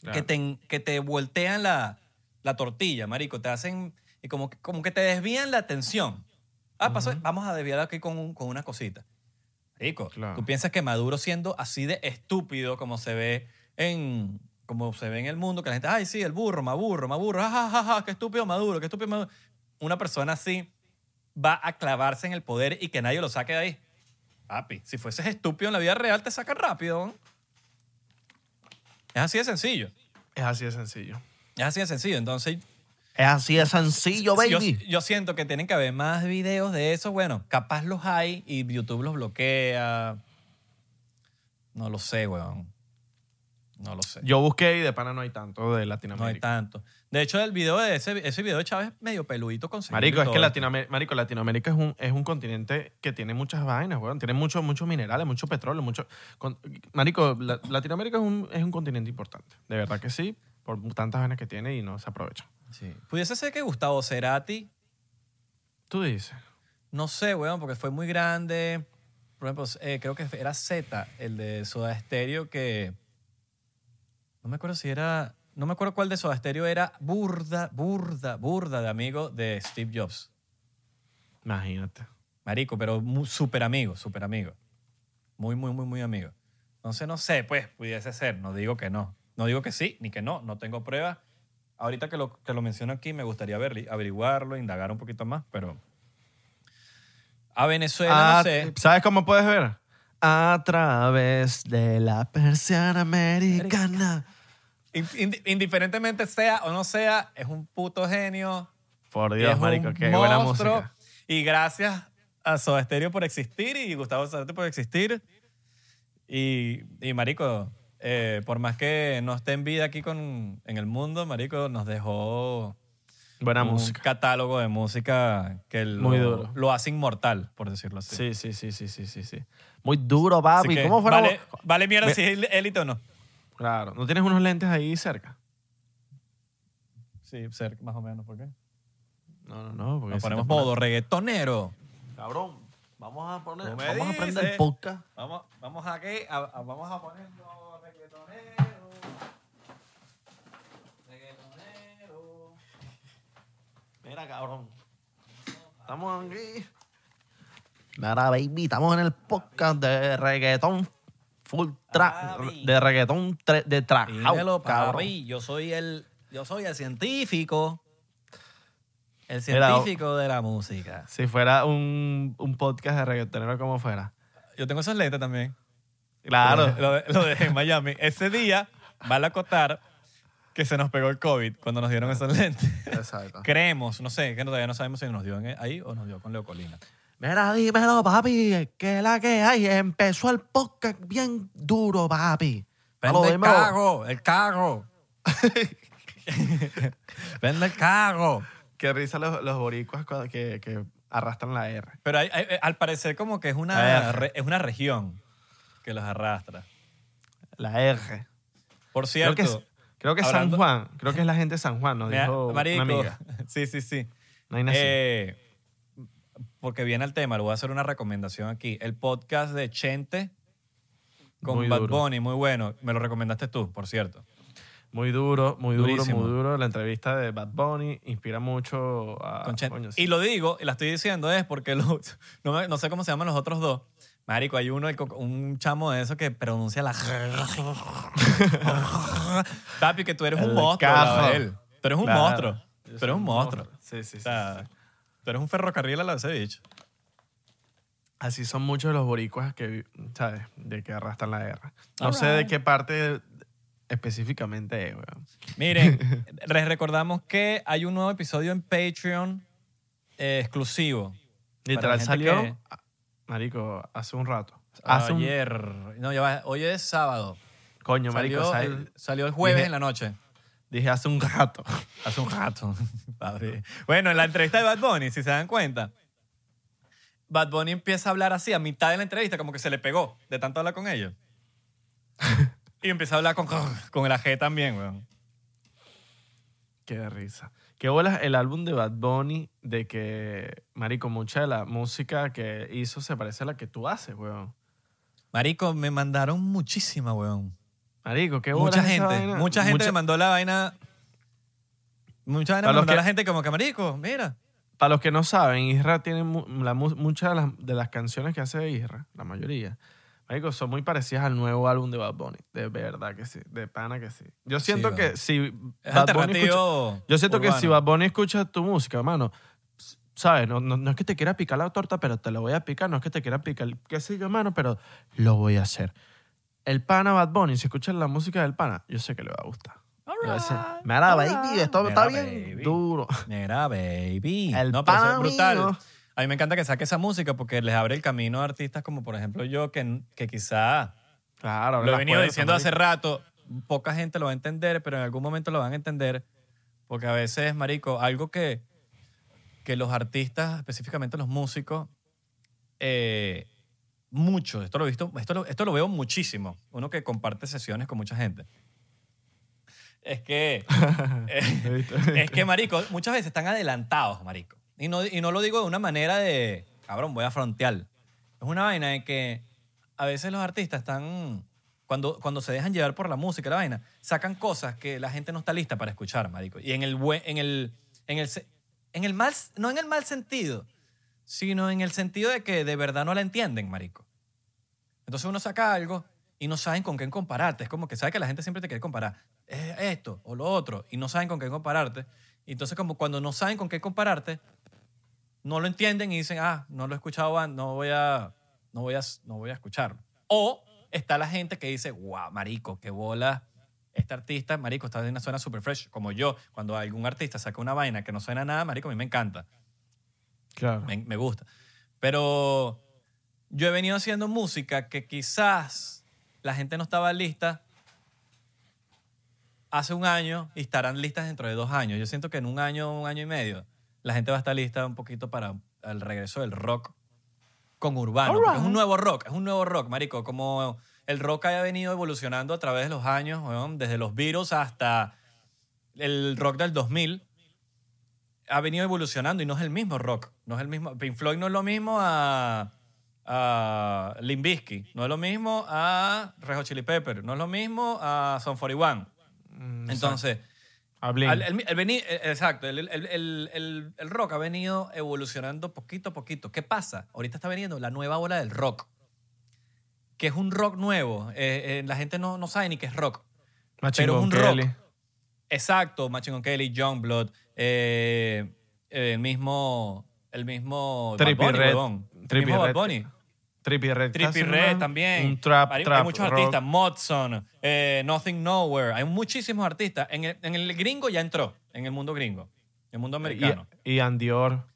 S2: Claro.
S1: Que, te, que te voltean la, la tortilla, marico. Te hacen... Y como, que- como que te desvían la atención. Ah, pasó. Vamos a desviar aquí con, un- con una cosita. Marico,
S2: Claro.
S1: tú piensas que Maduro siendo así de estúpido como se ve en... Como se ve en el mundo, que la gente, ay, sí, el burro, Maburro, Maburro, ja, ja, ja, ja, qué estúpido Maduro, qué estúpido Maduro. Una persona así va a clavarse en el poder y que nadie lo saque de ahí. Papi, si fueses estúpido en la vida real, te sacan rápido. ¿no? Es así de sencillo.
S2: Es así de sencillo.
S1: Es así de sencillo. Entonces,
S2: Es así de sencillo,
S1: yo,
S2: baby.
S1: yo siento que tienen que haber más videos de eso. Bueno, capaz los hay y YouTube los bloquea. No lo sé, weón. No lo sé.
S2: Yo busqué y de pana no hay tanto de
S1: no hay
S2: Latinoamérica.
S1: tanto. De hecho, el video de ese, ese video de Chávez es medio peludito con
S2: Marico, es que Latinoamérica, Marico, Latinoamérica es un, es un continente que tiene muchas vainas, weón. Tiene muchos muchos minerales, mucho petróleo, mucho... con- Marico, la- Latinoamérica es un, es un continente importante. De verdad que sí, por tantas vainas que tiene y no se aprovecha.
S1: Sí. Pudiese ser que Gustavo Cerati,
S2: Tú dices.
S1: no sé, weón, porque fue muy grande. Por ejemplo, eh, creo que era Z, el de Soda Stereo, que... No me acuerdo si era... No me acuerdo cuál de Soda Stereo era burda, burda, burda de amigo de Steve Jobs.
S2: Imagínate.
S1: Marico, pero súper amigo, súper amigo. Muy, muy, muy, muy amigo. Entonces, no sé, pues, pudiese ser. No digo que no. No digo que sí, ni que no. No tengo pruebas. Ahorita que lo, que lo menciono aquí, me gustaría ver- averiguarlo, indagar un poquito más, pero... A Venezuela,
S2: Ah,
S1: no sé.
S2: ¿Sabes cómo puedes ver? A través de la persiana americana.
S1: In- ind- indiferentemente sea o no sea, es un puto genio.
S2: Por Dios,
S1: es
S2: marico,
S1: un
S2: qué buena
S1: monstruo.
S2: música.
S1: Y gracias a Soda Stereo por existir y Gustavo Cerati por existir. Y, y marico, eh, por más que no esté en vida aquí con, en el mundo, marico, nos dejó
S2: Buena
S1: un
S2: música.
S1: catálogo de música que lo,
S2: Muy duro.
S1: lo hace inmortal, por decirlo así.
S2: Sí, sí, sí, sí, sí, sí, sí. Muy duro,
S1: Así
S2: papi.
S1: que
S2: ¿Cómo fuera?
S1: vale, vale mierda si es élite o no.
S2: Claro. ¿No tienes unos lentes ahí cerca?
S1: Sí, cerca, más o menos, ¿por qué?
S2: No, no, no. porque
S1: Nos
S2: si te
S1: ponemos
S2: pones-
S1: modo reggaetonero.
S2: Cabrón, vamos a poner,
S1: me
S2: vamos a prender el
S1: dices.
S2: podcast.
S1: Vamos, vamos aquí, a, a- vamos a ponerlo reggaetonero. Reggaetonero.
S2: Mira, cabrón. Estamos aquí. Mira, baby, estamos en el podcast de reggaetón full track.
S1: Papi.
S2: De reggaetón tre- de track.
S1: Dímelo,
S2: cabrón.
S1: papi. Yo soy el, yo soy el científico. El
S2: Mira,
S1: científico de la música.
S2: Si fuera un, un podcast de reggaetonero, ¿cómo fuera?
S1: Yo tengo esos lentes también.
S2: Claro.
S1: Lo, de- lo dejé en Miami. Ese día, vale acotar que se nos pegó el COVID cuando nos dieron esos lentes.
S2: Exacto.
S1: Creemos, no sé, que todavía no sabemos si nos dio ahí o nos dio con Leocolina.
S2: Mira, dímelo, papi, que la que hay. Empezó el podcast bien duro, papi.
S1: Vende el carro, el carro. Vende el carro.
S2: Qué risa los, los boricuas cuando- que, que arrastran la R.
S1: Pero hay- hay- al parecer como que es una, re- es una región que los arrastra.
S2: La R.
S1: Por cierto,
S2: creo que es San Juan. Creo que es la gente de San Juan, nos
S1: mira,
S2: dijo
S1: marico,
S2: una amiga.
S1: sí, sí, sí.
S2: No hay.
S1: Eh, porque viene el tema, le voy a hacer una recomendación aquí. El podcast de Chente con
S2: Muy
S1: Bad
S2: duro.
S1: Bunny, muy bueno. Me lo recomendaste tú, por cierto.
S2: Muy duro, muy duro, muy duro. La entrevista de Bad Bunny inspira mucho a...
S1: con Chente.
S2: Coño, sí.
S1: Y lo digo, y la estoy diciendo es porque lo- no, me- no sé cómo se llaman los otros dos. Marico, hay uno, un chamo de eso que pronuncia la... Papi, que tú eres un
S2: El
S1: monstruo.
S2: cajo.
S1: de él. Tú eres un
S2: Claro.
S1: monstruo.
S2: Yo
S1: Tú eres un monstruo.
S2: Sí, sí, sí.
S1: O sea,
S2: sí, sí.
S1: tú eres un ferrocarril a la ese bicho.
S2: Así son muchos los boricuas que, ¿sabes? De que arrastran la R. No sé de qué parte específicamente es, weón.
S1: Miren, les recordamos que hay un nuevo episodio en Patreon eh, exclusivo.
S2: Literal salió,
S1: que-
S2: marico, hace un rato. Hace un...
S1: Ayer. No, ya va, hoy es sábado.
S2: Coño, marico,
S1: Salió, el, salió el jueves
S2: Dije-
S1: en la noche.
S2: Dije hace un rato.
S1: Hace un rato. Padre. Bueno, en la entrevista de Bad Bunny, si se dan cuenta, Bad Bunny empieza a hablar así a mitad de la entrevista, como que se le pegó de tanto hablar con ellos. y empieza a hablar con, con el AG también, weón.
S2: Qué risa. Qué bolas el álbum de Bad Bunny de que, marico, mucha de la música que hizo se parece a la que tú haces, weón.
S1: Marico, me mandaron muchísima, weón.
S2: Marico, qué bolas
S1: Mucha
S2: esa
S1: gente,
S2: vaina.
S1: mucha gente
S2: Mucha-
S1: me mandó la vaina. Mucha gente
S2: Para
S1: me
S2: los
S1: mandó
S2: que-
S1: la gente como que, marico, mira.
S2: Para los que no saben, Isra tiene mu- la mu- muchas de las, de las canciones que hace Isra, la mayoría, marico, son muy parecidas al nuevo álbum de Bad Bunny. De verdad que sí. De pana que sí. Yo siento que si
S1: Es
S2: Bad Bunny escucha-. Yo siento que si. Bad Bunny escucha tu música, hermano, ¿sabes? No, no, no es que te quiera picar la torta, pero te la voy a picar. No es que te quiera picar, qué sé yo, hermano, pero lo voy a hacer. El pana Bad Bunny, si escuchas la música del pana, yo sé que le va a gustar.
S1: Alright,
S2: Mira, baby, esto está bien duro.
S1: Mira, baby.
S2: El
S1: no, pero eso es
S2: pana
S1: brutal.
S2: mío.
S1: A mí me encanta que saque esa música porque les abre el camino a artistas como, por ejemplo, yo, que, que quizá
S2: Claro,
S1: lo he venido diciendo hace rato. poca gente lo va a entender, pero en algún momento lo van a entender. Porque a veces, marico, algo que, que los artistas, específicamente los músicos, eh, mucho, esto lo, he visto, esto, lo, esto lo veo muchísimo, uno que comparte sesiones con mucha gente. Es que, eh, es que, marico, muchas veces están adelantados, marico. Y no, y no lo digo de una manera de, cabrón, voy a frontear. Es una vaina de que a veces los artistas están, cuando, cuando se dejan llevar por la música, la vaina, sacan cosas que la gente no está lista para escuchar, marico. Y en el, en el, en el, en el mal, no en el mal sentido, sino en el sentido de que de verdad no la entienden, marico. Entonces uno saca algo y no saben con qué compararte. Es como que sabe que la gente siempre te quiere comparar. Es esto o lo otro. Y no saben con qué compararte. Y entonces como cuando no saben con qué compararte, no lo entienden y dicen, ah, no lo he escuchado antes, no voy a, no voy a, no voy a escucharlo. O está la gente que dice, wow, marico, qué bola. Este artista, marico, está en una zona super fresh. Como yo, cuando algún artista saca una vaina que no suena a nada, marico, a mí me encanta
S2: Claro.
S1: me, me gusta. Pero yo he venido haciendo música que quizás la gente no estaba lista hace un año y estarán listas dentro de dos años. Yo siento que en un año, un año y medio, la gente va a estar lista un poquito para el regreso del rock con urbano. Es un nuevo rock, es un nuevo rock, marico. Como el rock haya venido evolucionando a través de los años, weón, desde los Beatles hasta el rock del 2000 ha venido evolucionando y no es el mismo rock. No es el mismo. Pink Floyd no es lo mismo a, a Limp Bizkit, no es lo mismo a Red Hot Chili Pepper, no es lo mismo a Son 41.
S2: Mm,
S1: Entonces,
S2: a Blink.
S1: al- el, el veni- eh, exacto, el, el- el- el- el rock ha venido evolucionando poquito a poquito. ¿Qué pasa? Ahorita está veniendo la nueva ola del rock, que es un rock nuevo. Eh, eh, la gente no, no sabe ni qué es rock.
S2: Machine
S1: pero es
S2: Gun
S1: un
S2: Kelly.
S1: rock. Exacto, Machine Gun Kelly, Youngblood, eh, el mismo, el mismo Bad
S2: Trippie
S1: Bunny,
S2: Redd.
S1: huevón. El
S2: Trippie
S1: mismo Bad
S2: Redd.
S1: Bunny.
S2: Trippie Red. Está
S1: Red también.
S2: Un trap,
S1: hay, hay
S2: trap
S1: muchos
S2: rock.
S1: artistas, Modson, eh, Nothing Nowhere, hay muchísimos artistas. En el, en el gringo ya entró, en el mundo gringo, en el mundo americano.
S2: Y, y Andior.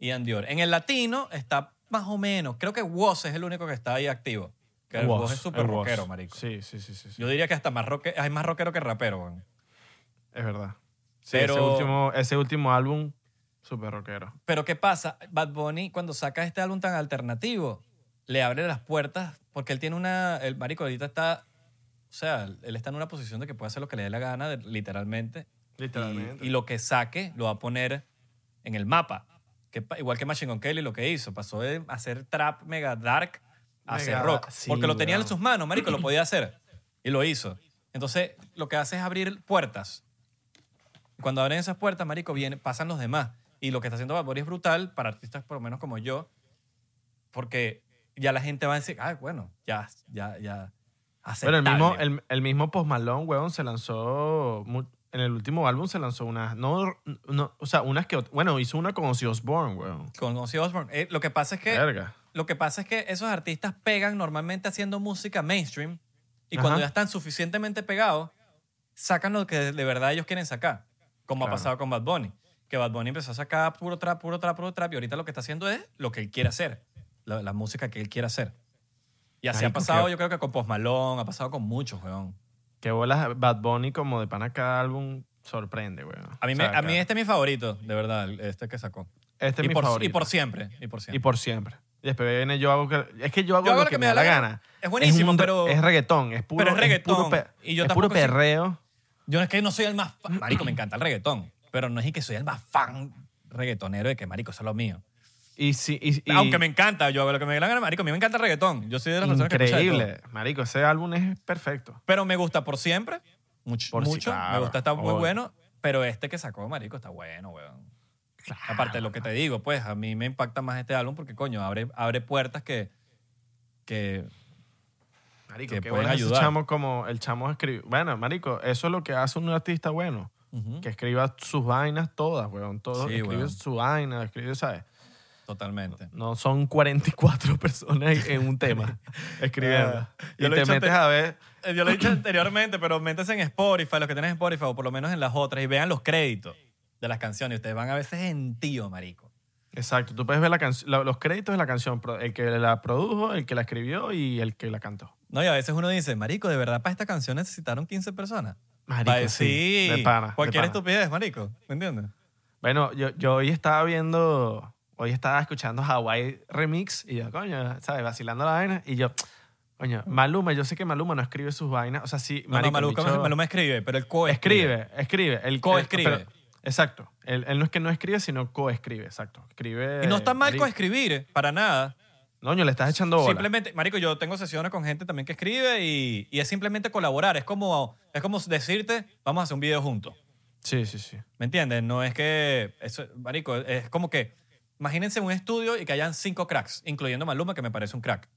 S1: Y Andior. En el latino está más o menos, creo que Woz es el único que está ahí activo. Que el Woz es súper rockero, marico.
S2: Sí, sí, sí, sí. sí.
S1: Yo diría que hasta más roque, hay más rockero que rapero.
S2: Es verdad. Sí,
S1: Pero-
S2: ese, último, ese último álbum, súper rockero.
S1: Pero ¿qué pasa? Bad Bunny, cuando saca este álbum tan alternativo, le abre las puertas porque él tiene una... El marico ahorita está... O sea, él está en una posición de que puede hacer lo que le dé la gana, de- literalmente.
S2: Literalmente.
S1: Y, y lo que saque lo va a poner en el mapa. Que, pa- igual que Machine Gun Kelly lo que hizo. Pasó de hacer trap mega dark a hacer rock.
S2: dark, sí,
S1: porque lo tenía en
S2: weón.
S1: sus manos, marico, lo podía hacer. Y lo hizo. Entonces, lo que hace es abrir puertas. Cuando abren esas puertas, marico, viene, pasan los demás. Y lo que está haciendo Bad Bunny es brutal para artistas por lo menos como yo, porque ya la gente va a decir, ah, bueno, ya, ya, ya.
S2: Pero el
S1: aceptable".
S2: mismo, el, el mismo Post Malone, weón, se lanzó. En el último álbum se lanzó unas. No, no, o sea, unas que. Bueno, hizo una con Ozzy Osbourne, weón.
S1: Con Ozzy Osbourne. Eh, lo que pasa es que
S2: Verga.
S1: Lo que pasa es que esos artistas pegan normalmente haciendo música mainstream y cuando
S2: Ajá.
S1: ya están suficientemente pegados, sacan lo que de verdad ellos quieren sacar, como
S2: Claro.
S1: ha pasado con Bad Bunny. Que Bad Bunny empezó a sacar puro trap, puro trap, puro trap y ahorita lo que está haciendo es lo que él quiere hacer, la, la música que él quiere hacer. Y así ha pasado,
S2: qué-
S1: yo creo que con Post Malone, ha pasado con muchos, weón.
S2: Que bolas Bad Bunny como de pana cada álbum sorprende, weón.
S1: A mí,
S2: O sea,
S1: a mí
S2: cada-
S1: este es mi favorito, de verdad, el- este que sacó.
S2: Este es
S1: y,
S2: mi
S1: por,
S2: favorito.
S1: y por siempre, y por siempre.
S2: Y por siempre. Y después viene yo hago que, es que yo hago, lo que, me da la gana.
S1: Es buenísimo,
S2: un-
S1: pero...
S2: es reggaetón, es puro
S1: pero es reggaetón,
S2: puro, pe-
S1: y yo
S2: es puro
S1: tampoco soy-
S2: perreo.
S1: Yo es que no soy el más fan. Marico, me encanta el reggaetón. Pero no es y que soy el más fan reggaetonero de que, marico, eso es lo mío.
S2: Y sí, y, y-
S1: Aunque me encanta, yo lo que me gana, marico, a mí me encanta el reggaetón. Yo soy de las personas que
S2: increíble, marico, ese álbum es perfecto.
S1: Pero me gusta por siempre. Mucho.
S2: Por sí,
S1: mucho.
S2: claro,
S1: me gusta, está muy
S2: obvio.
S1: bueno. Pero este que sacó, marico, está bueno, weón. Aparte de lo que te digo, pues a mí me impacta más este álbum porque, coño, abre, abre puertas que, que
S2: Marico,
S1: que
S2: qué
S1: pueden
S2: bueno ese
S1: ayudar.
S2: chamo como el chamo escribe. Bueno, marico, eso es lo que hace un artista bueno.
S1: ujú,
S2: Que escriba sus vainas todas, weón. Todo,
S1: Sí,
S2: escribe
S1: weón.
S2: su vaina, escribe, ¿sabes?
S1: Totalmente.
S2: No son 44 personas en un tema escribiendo.
S1: Ah,
S2: y
S1: yo
S2: te metes a ver.
S1: Eh, Yo lo he dicho anteriormente, pero métanse en Spotify, los que tienen Spotify, o por lo menos en las otras, y vean los créditos de las canciones. Ustedes van a veces en tío, marico.
S2: Exacto, tú puedes ver la la- los créditos de la canción, el que la produjo, el que la escribió y el que la cantó.
S1: No, y a veces uno dice, marico, ¿de verdad para esta canción necesitaron 15 personas?
S2: Marico, sí,
S1: decir
S2: de pana, de
S1: cualquier
S2: pana.
S1: estupidez, marico. ¿Me entiendes?
S2: Bueno, yo, yo hoy estaba viendo, hoy estaba escuchando Hawaii Remix y yo, coño, ¿sabes? Vacilando la vaina y yo, coño, Maluma, yo sé que Maluma no escribe sus vainas, o sea, sí,
S1: No, no,
S2: marico,
S1: Maluma,
S2: bicho
S1: Maluma escribe, pero el co
S2: escribe, escribe. El
S1: Coescribe.
S2: Exacto. Él, él no es que no escribe, sino coescribe, exacto. Escribe.
S1: Y no está mal coescribir, para nada.
S2: Noño, le estás echando bola.
S1: Simplemente, marico, yo tengo sesiones con gente también que escribe y, y es simplemente colaborar. Es como, es como decirte, vamos a hacer un video juntos.
S2: Sí, sí, sí.
S1: ¿Me entiendes? No es que, eso, marico, es como que, imagínense un estudio y que hayan cinco cracks, incluyendo Maluma, que me parece un crack.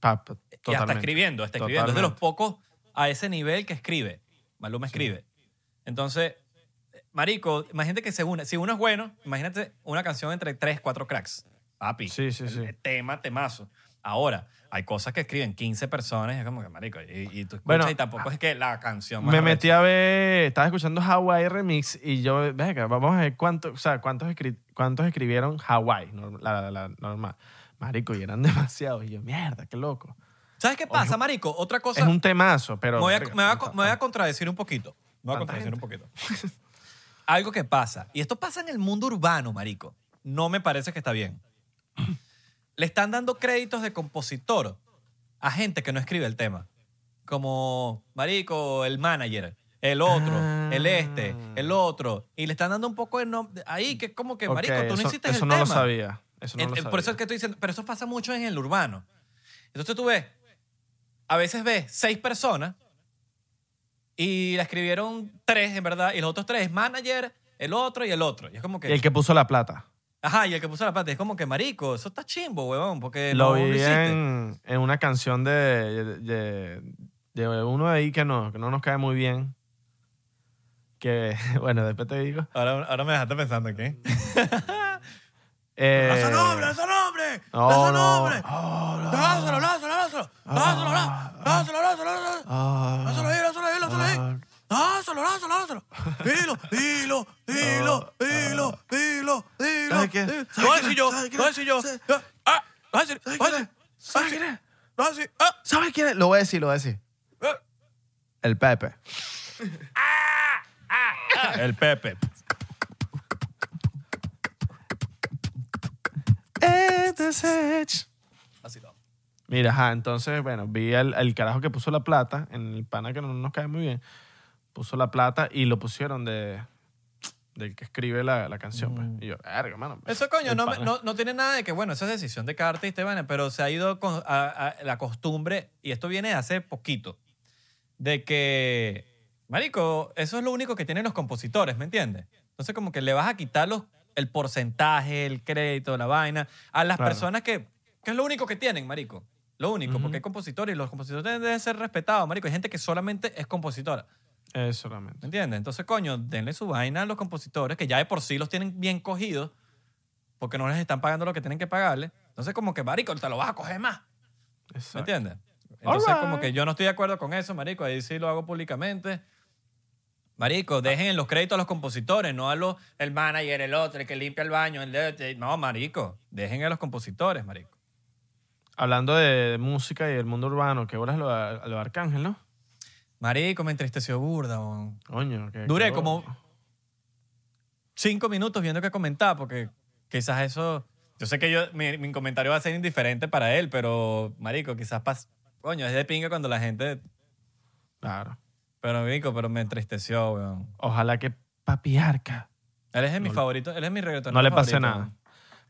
S2: Pa- pa-
S1: Y hasta escribiendo, está escribiendo. Es de los pocos a ese nivel que escribe. Maluma escribe. Entonces, marico, imagínate que se une. Si uno es bueno, imagínate una canción entre tres, cuatro cracks. Papi.
S2: Sí, sí, sí.
S1: Tema, temazo. Ahora, hay cosas que escriben 15 personas y es como que, marico, y, y tú escuchas
S2: Bueno,
S1: y tampoco es que la canción
S2: Me metí a ver, estaba escuchando Hawaii Remix y yo, venga, vamos a ver cuánto, o sea, cuántos, escri- cuántos escribieron Hawaii, la, la- la normal. Marico, y eran demasiados. Y yo, mierda, qué loco.
S1: ¿Sabes qué pasa, marico? Otra cosa...
S2: Es un temazo, pero.
S1: me voy, a,
S2: verga,
S1: me voy a- me voy a contradecir un poquito. Me voy a contradecir un poquito. Algo que pasa, y esto pasa en el mundo urbano, marico, no me parece que está bien. Le están dando créditos de compositor a gente que no escribe el tema. Como, marico, el manager, el otro,
S2: Ah.
S1: el este, el otro. Y le están dando un poco de nombre ahí, que es como que, marico, tú no
S2: eso,
S1: hiciste
S2: eso
S1: el
S2: no
S1: tema.
S2: lo sabía. Eso no
S1: En-
S2: lo sabía.
S1: por eso es que estoy diciendo, pero eso pasa mucho en el urbano. Entonces tú ves, a veces ves seis personas y la escribieron tres, en verdad, y los otros tres, manager, el otro y el otro. Y es como que,
S2: Y el que puso la plata.
S1: Ajá, y el que puso la plata, es como que, marico, eso está chimbo, huevón, porque
S2: lo
S1: no
S2: vi
S1: hiciste.
S2: en, en una canción de, de, de uno ahí que no, que no nos cae muy bien. Que, bueno, después te digo.
S1: Ahora, ahora me dejaste pensando, ¿qué?
S2: Eh,
S1: ¡Lanza nombre, nombre!
S2: No,
S1: ¡Lanza
S2: no.
S1: nombre!
S2: No.
S1: Ahí.
S2: Ah.
S1: Lánzalo, lánzalo, lánzalo. Dilo, dilo, dilo, dilo, dilo, dilo.
S2: ¿Sabes qué?
S1: dilo.
S2: ¿Sabes
S1: Lo decir yo,
S2: ¿Sabes quién
S1: lo voy a
S2: es?
S1: decir yo.
S2: ¿Sabes-
S1: Ah, lo voy a decir, lo voy a decir.
S2: ¿Sabes quién es?
S1: Lo voy a decir. Ah,
S2: ¿Sabes quién es? Lo voy a decir, lo voy a decir.
S1: ah.
S2: El Pepe.
S1: El Pepe. Así no.
S2: Mira, ajá, entonces, bueno, vi al, al carajo que puso la plata, en el pana que no nos cae muy bien, puso la plata y lo pusieron de del que escribe la, la canción. pues. Y yo, verga, mano.
S1: Eso, coño, no, me- no, no tiene nada de que, bueno, esa es decisión de cada artista, Iván, pero se ha ido con a- a la costumbre, y esto viene de hace poquito, de que, marico, eso es lo único que tienen los compositores, ¿me entiendes? Entonces, como que le vas a quitar los, el porcentaje, el crédito, la vaina, a las
S2: Claro.
S1: personas que, que es lo único que tienen, marico. Lo único,
S2: Ujú.
S1: porque hay compositores y los compositores deben ser respetados, marico. Hay gente que solamente es compositora.
S2: Eso solamente.
S1: ¿Me entiendes? Entonces, coño, denle su vaina a los compositores que ya de por sí los tienen bien cogidos porque no les están pagando lo que tienen que pagarle. Entonces, como que, marico, te lo vas a coger más. ¿Me
S2: Exacto.
S1: entiendes? Entonces, como que yo no estoy de acuerdo con eso, marico. Ahí sí lo hago públicamente. Marico, dejen los créditos a los compositores, no a los, el manager, el otro, el que limpia el baño. El de- no, marico. Dejen a los compositores, marico.
S2: Hablando de música y del mundo urbano, ¿qué bolas lo, a lo de Arcángel, no?
S1: Marico, me entristeció burda, weón.
S2: Coño, que
S1: Duré como cinco minutos viendo qué comentar, porque quizás eso. Yo sé que yo, mi, mi comentario va a ser indiferente para él, pero, marico, quizás pas, Coño, es de pinga cuando la gente.
S2: Claro.
S1: Pero, marico, pero me entristeció, weón.
S2: Ojalá que Papi Arca
S1: Él es de mis
S2: No le-
S1: favoritos. Él es mi reggaetonero
S2: no le pase
S1: favorito,
S2: nada.
S1: weón.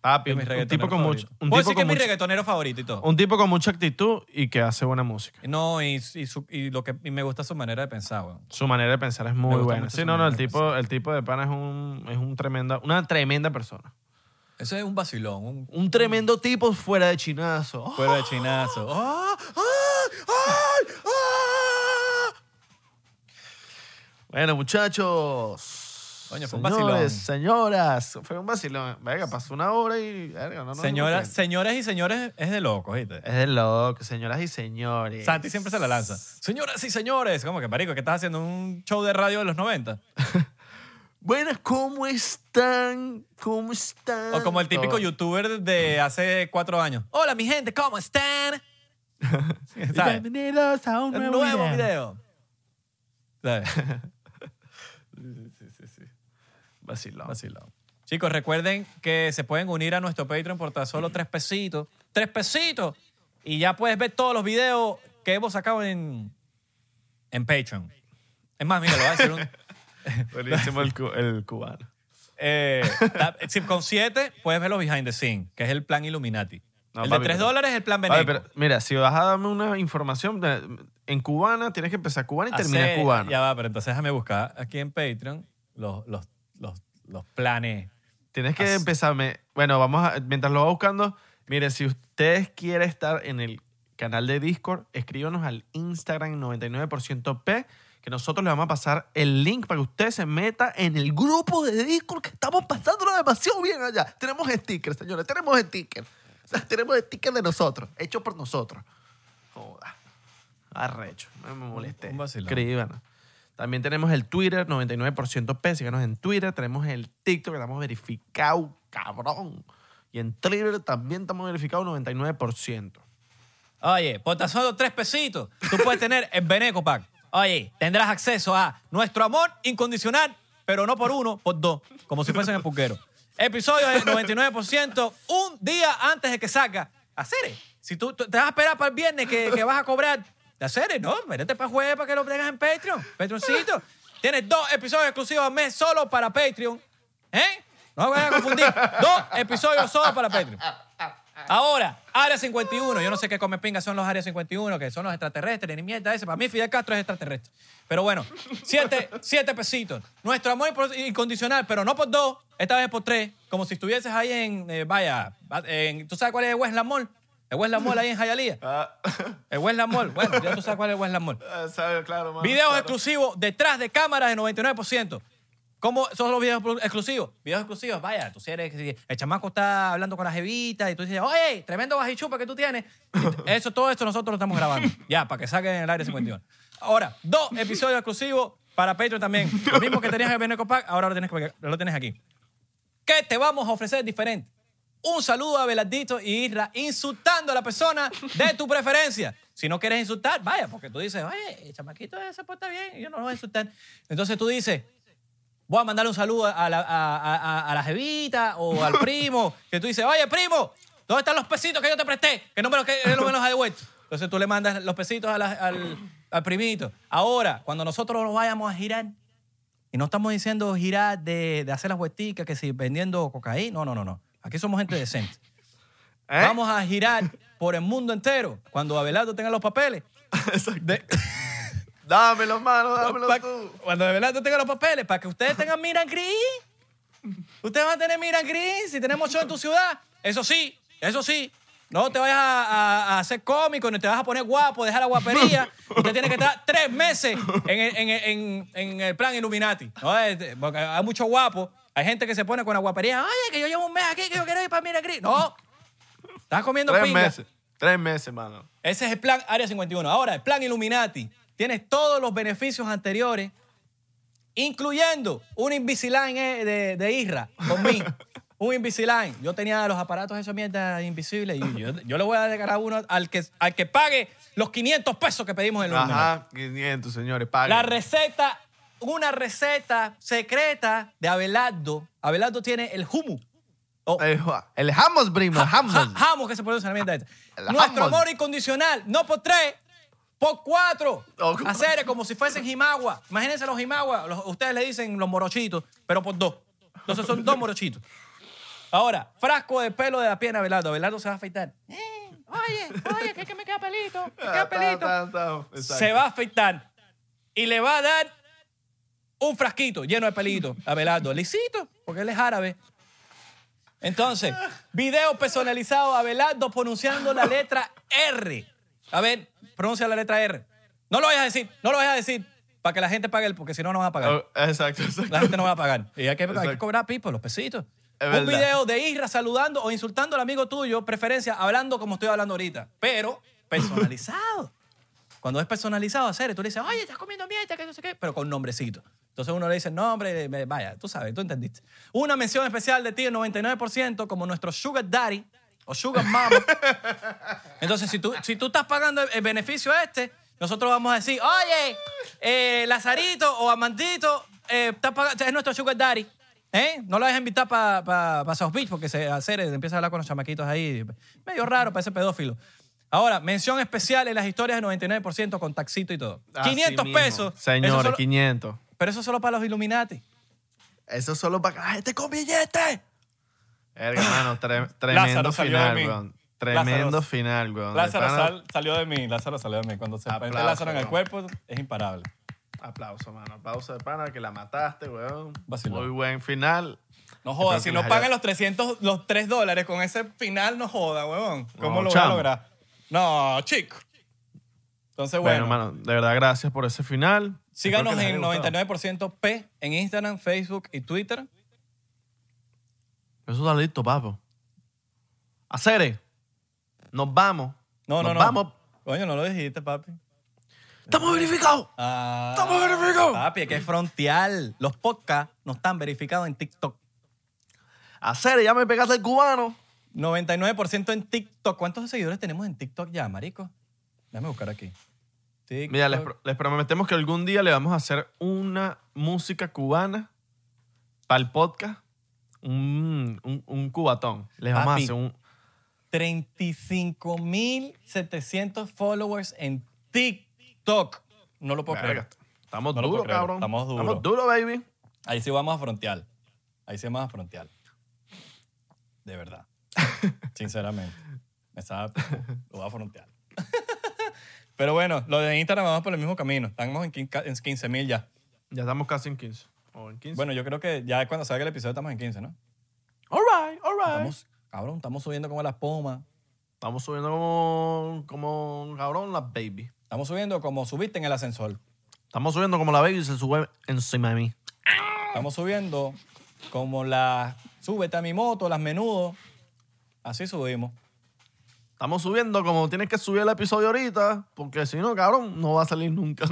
S2: Papi,
S1: mi
S2: un, tipo con mucho, un
S1: Puedo
S2: tipo
S1: decir que
S2: con
S1: es mi
S2: mucho,
S1: reggaetonero favorito y todo.
S2: un tipo con mucha actitud y que hace buena música.
S1: No, y, y, su- y lo que, y me gusta su manera de pensar, weón.
S2: Su manera de pensar es
S1: Me
S2: muy
S1: gusta
S2: buena.
S1: mucho
S2: Sí,
S1: su
S2: no, no, el
S1: de
S2: tipo, el tipo de pana es un, es un tremenda, una tremenda persona.
S1: Eso es un vacilón, un
S2: Un tremendo tipo fuera de chinazo. ¡Oh!
S1: fuera de chinazo.
S2: ¡Ah! ¡Ay! ¡Ah! Bueno, muchachos.
S1: Coño, fue un
S2: Señores,
S1: vacilón.
S2: señoras, fue un vacilón. Venga, pasó una hora y... verga, no nos dimos
S1: Señoras,
S2: cuenta.
S1: señoras y señores, es de loco, ¿viste?
S2: Es de loco, señoras y señores.
S1: Santi siempre se la lanza. Señoras y señores, como que marico, que estás haciendo un show de radio de los 90.
S2: Buenas, ¿cómo están? ¿Cómo están?
S1: O como el típico youtuber de hace cuatro años. Hola, mi gente, ¿cómo están? ¿Sabes?
S2: Bienvenidos a un
S1: Un
S2: nuevo,
S1: nuevo
S2: video.
S1: video. ¿Sabes?
S2: Vacilón.
S1: Vacilón. Chicos, recuerden que se pueden unir a nuestro Patreon por tan solo tres pesitos. ¡Tres pesitos! Y ya puedes ver todos los videos que hemos sacado en, en Patreon. Es más, mira, lo voy a decir un...
S2: Buenísimo el, el cubano.
S1: Eh, con siete puedes ver los behind the scenes, que es el plan Illuminati.
S2: No,
S1: el
S2: papi,
S1: de tres
S2: pero-
S1: dólares es el plan Beneco.
S2: pero mira, si vas a darme una información en cubana, tienes que empezar cubana y terminar cubano.
S1: Ya va, pero entonces déjame buscar aquí en Patreon los, los, los, planes.
S2: Tienes que
S1: As-
S2: empezarme. Bueno, vamos a. Mientras lo va buscando, mire, si ustedes quieren estar en el canal de Discord, escríbanos al Instagram 99% P, que nosotros le vamos a pasar el link para que usted se meta en el grupo de Discord que estamos pasándolo demasiado bien allá. Tenemos stickers, señores, tenemos stickers. O sea, tenemos stickers de nosotros, hechos por nosotros. Joda. Arrecho, no me molesté. Escríbanos. También tenemos el Twitter, 99% P. Síganos en Twitter. Tenemos el TikTok, que estamos verificados, cabrón. Y en Twitter también estamos verificados 99%.
S1: Oye, por tan solo tres pesitos, tú puedes tener el Beneco Pack. Oye, tendrás acceso a nuestro amor incondicional, pero no por uno, por dos, como si fuesen el puquero. Episodio del 99%, un día antes de que salga. Hacer, si tú, te vas a esperar para el viernes que vas a cobrar, de hacer, no, vete para jueves para que lo tengas en Patreon, Patreoncito. Tienes dos episodios exclusivos al mes solo para Patreon. ¿Eh? No me vayan a confundir. Dos episodios solo para Patreon. Ahora, Área 51. Yo no sé qué come pinga son los Área 51, que son los extraterrestres, ni mierda ese. Para mí Fidel Castro es extraterrestre. Pero bueno, siete, siete pesitos. Nuestro amor incondicional, pero no por dos, esta vez por tres. Como si estuvieses ahí en, eh, vaya, en- ¿tú sabes cuál es el Westland Mall? El Westland Mall ahí en Hialeah.
S2: Ah,
S1: El Westland Mall. Bueno, ya tú sabes cuál es el Westland Mall.
S2: sabe, claro, mano,
S1: Videos
S2: claro.
S1: exclusivos detrás de cámaras de 99%. ¿Cómo son los videos exclusivos? Videos exclusivos, vaya, tú si eres, si el chamaco está hablando con la jevita y tú dices, oye, tremendo bajichupa que tú tienes. Eso, todo esto nosotros lo estamos grabando. Ya, para que saquen en el aire 51. Ahora, dos episodios exclusivos para Patreon también. Lo mismo que tenías en Beneco Pack, ahora lo tienes, que- lo tienes aquí. ¿Qué te vamos a ofrecer diferente? Un saludo a Belardito y Isra insultando a la persona de tu preferencia. Si no quieres insultar, vaya, porque tú dices, oye, el chamaquito se porta bien y yo no lo voy a insultar. Entonces tú dices, voy a mandarle un saludo a la, a, jevita o al primo, que tú dices, oye, primo, ¿dónde están los pesitos que yo te presté? Que no me los, que no me los ha devuelto. Entonces tú le mandas los pesitos al, al primito. Ahora, cuando nosotros nos vayamos a girar, y no estamos diciendo girar de, de hacer las vuelticas, que si vendiendo cocaína, no, no, no, no. Aquí somos gente decente.
S2: ¿Eh?
S1: Vamos a girar por el mundo entero cuando Abelardo tenga los papeles. De-
S2: Dámelo, mano, dámelo
S1: Pa-
S2: tú.
S1: Cuando tú tengas los papeles, para que ustedes tengan miran gris. Ustedes van a tener miran gris si tenemos show en tu ciudad. Eso sí, eso sí. No te vayas a, a- a hacer cómico, ni te vas a poner guapo, dejar la guapería. Usted tiene que estar tres meses en el, en el- en- en el plan Illuminati. ¿no? Este, Porque hay muchos guapos. Hay gente que se pone con la guapería. Oye, que yo llevo un mes aquí, que yo quiero ir para miran gris. No. Estás comiendo
S2: Tres
S1: pinga.
S2: meses. Tres meses, mano.
S1: Ese es el plan Área 51. Ahora, el plan Illuminati. Tienes todos los beneficios anteriores, incluyendo un Invisalign eh, de, de Isra con mí. un Invisalign. Yo tenía los aparatos de esa mierda invisibles y yo, yo le voy a regalar uno al que, al que pague los 500 pesos que pedimos en el Illuminati.
S2: Ajá, 500, señores, paguen.
S1: La receta, una receta secreta de Abelardo. Abelardo tiene el humu. O-
S2: El, el Hammond, primo, el Hammond.
S1: Ja- Jamos que se produce la mierda esta.
S2: El
S1: Nuestro amor incondicional, no por tres, por cuatro.
S2: Oh.
S1: Hacer como si fuesen jimagua. Imagínense los jimagua, los- ustedes le dicen los morochitos, pero por dos. Entonces son dos morochitos. Ahora, frasco de pelo de la pierna de Abelardo. Abelardo se va a afeitar. Eh, oye, oye, que, que me queda pelito, me
S2: Ah,
S1: queda pelito. Se va a afeitar y le va a dar un frasquito lleno de pelito a Abelardo. Lisito, porque él es árabe. Entonces, video personalizado a Abelardo pronunciando la letra R. A ver, pronuncia la letra R. No lo vayas a decir, no lo vayas a decir, para que la gente pague, porque si no, no va a pagar.
S2: Oh, exacto, exacto.
S1: La gente no va a pagar. Y hay que, hay que cobrar pipo, los pesitos.
S2: Es
S1: Un
S2: verdad.
S1: video de Isra saludando o insultando al amigo tuyo, preferencia, hablando como estoy hablando ahorita, pero personalizado. Cuando es personalizado, hacer, tú le dices, oye, estás comiendo mierda, que no sé qué, pero con nombrecito. Entonces uno le dice, nombre, me- vaya, tú sabes, tú entendiste. Una mención especial de ti, el 99%, como nuestro Sugar Daddy, o Sugar Mama. Entonces, si tú, si tú estás pagando el beneficio este, nosotros vamos a decir, oye, eh, Lazarito o Amandito, eh, pagando- es nuestro Sugar Daddy. ¿Eh? No lo dejes invitar para pa, pa South Beach porque se hacer, empieza a hablar con los chamaquitos ahí. Medio raro para ese pedófilo. Ahora, mención especial en las historias de 99% con taxito y todo.
S2: Así
S1: 500
S2: mismo.
S1: pesos. Eso
S2: Señores,
S1: solo-
S2: 500.
S1: Pero eso solo para los Illuminati.
S2: Eso es solo para que la gente con billetes. Verga, hermano, tre- tremendo
S1: Lázaro
S2: final, weón. Tremendo
S1: Lázaro-
S2: final, weón.
S1: Lázaro sal- salió de mí, Lázaro salió de mí. Cuando se
S2: Aplauso,
S1: Lázaro en el cuerpo, es imparable.
S2: Aplauso, mano. Aplauso de pana que la mataste, weón.
S1: Vacilón.
S2: Muy buen final.
S1: No joda,
S2: Espero
S1: si no pagan los 300, los 3 dólares con ese final, no joda, huevón. ¿Cómo
S2: No,
S1: lo voy
S2: chamo.
S1: a lograr? No, chico. Entonces,
S2: Bueno,
S1: bueno,
S2: hermano, de verdad, gracias por ese final.
S1: Síganos en
S2: haya gustado.
S1: 99% P en Instagram, Facebook y Twitter.
S2: Eso está listo, papo. Acere, nos vamos.
S1: No, no,
S2: nos
S1: no.
S2: vamos.
S1: Coño, no lo dijiste, papi.
S2: ¡Estamos verificados!
S1: Ah,
S2: ¡Estamos verificados!
S1: Papi, es que es frontial. Los podcasts no están verificados en TikTok.
S2: Acere, ya me pegaste el cubano.
S1: 99% en TikTok. ¿Cuántos seguidores tenemos en TikTok ya, marico? Déjame buscar aquí. TikTok.
S2: Mira, les, pro- les prometemos que algún día le vamos a hacer una música cubana para el podcast. Un, un, un cubatón. Les vamos
S1: Papi.
S2: a hacer un...
S1: 35.700 followers en TikTok. No lo puedo
S2: Verga,
S1: creer.
S2: Estamos
S1: No
S2: duros, cabrón.
S1: Estamos duros.
S2: Estamos duros, baby.
S1: Ahí sí vamos a frontear. Ahí sí vamos a frontear. De verdad. Sinceramente. Me estaba, lo voy a frontear. Pero bueno, lo de Instagram vamos por el mismo camino. Estamos en 15 mil ya.
S2: Ya estamos casi en 15. O en 15.
S1: Bueno, yo creo que ya cuando salga el episodio estamos en 15, ¿no?
S2: all right, all right.
S1: Estamos, cabrón, estamos subiendo como las pomas.
S2: Estamos subiendo como, como cabrón la baby.
S1: Estamos subiendo como subiste en el ascensor.
S2: Estamos subiendo como la baby se sube encima de mí.
S1: Estamos subiendo como la súbete a mi moto, las menudo. Así subimos.
S2: Estamos subiendo como tienes que subir el episodio ahorita, porque si no, cabrón, no va a salir nunca.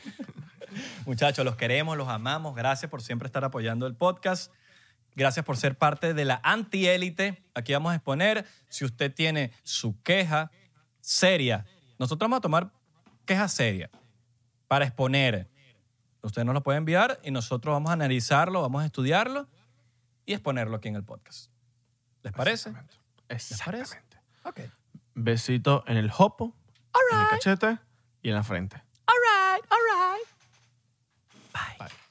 S1: Muchachos, los queremos, los amamos. Gracias por siempre estar apoyando el podcast. Gracias por ser parte de la antiélite. Aquí vamos a exponer si usted tiene su queja seria. Nosotros vamos a tomar queja seria para exponer. Usted nos lo puede enviar y nosotros vamos a analizarlo, vamos a estudiarlo y exponerlo aquí en el podcast. ¿Les parece?
S2: Exactamente.
S1: Ok.
S2: Besito en el hopo, right. en el cachete y en la frente. All right, all right. Bye. Bye.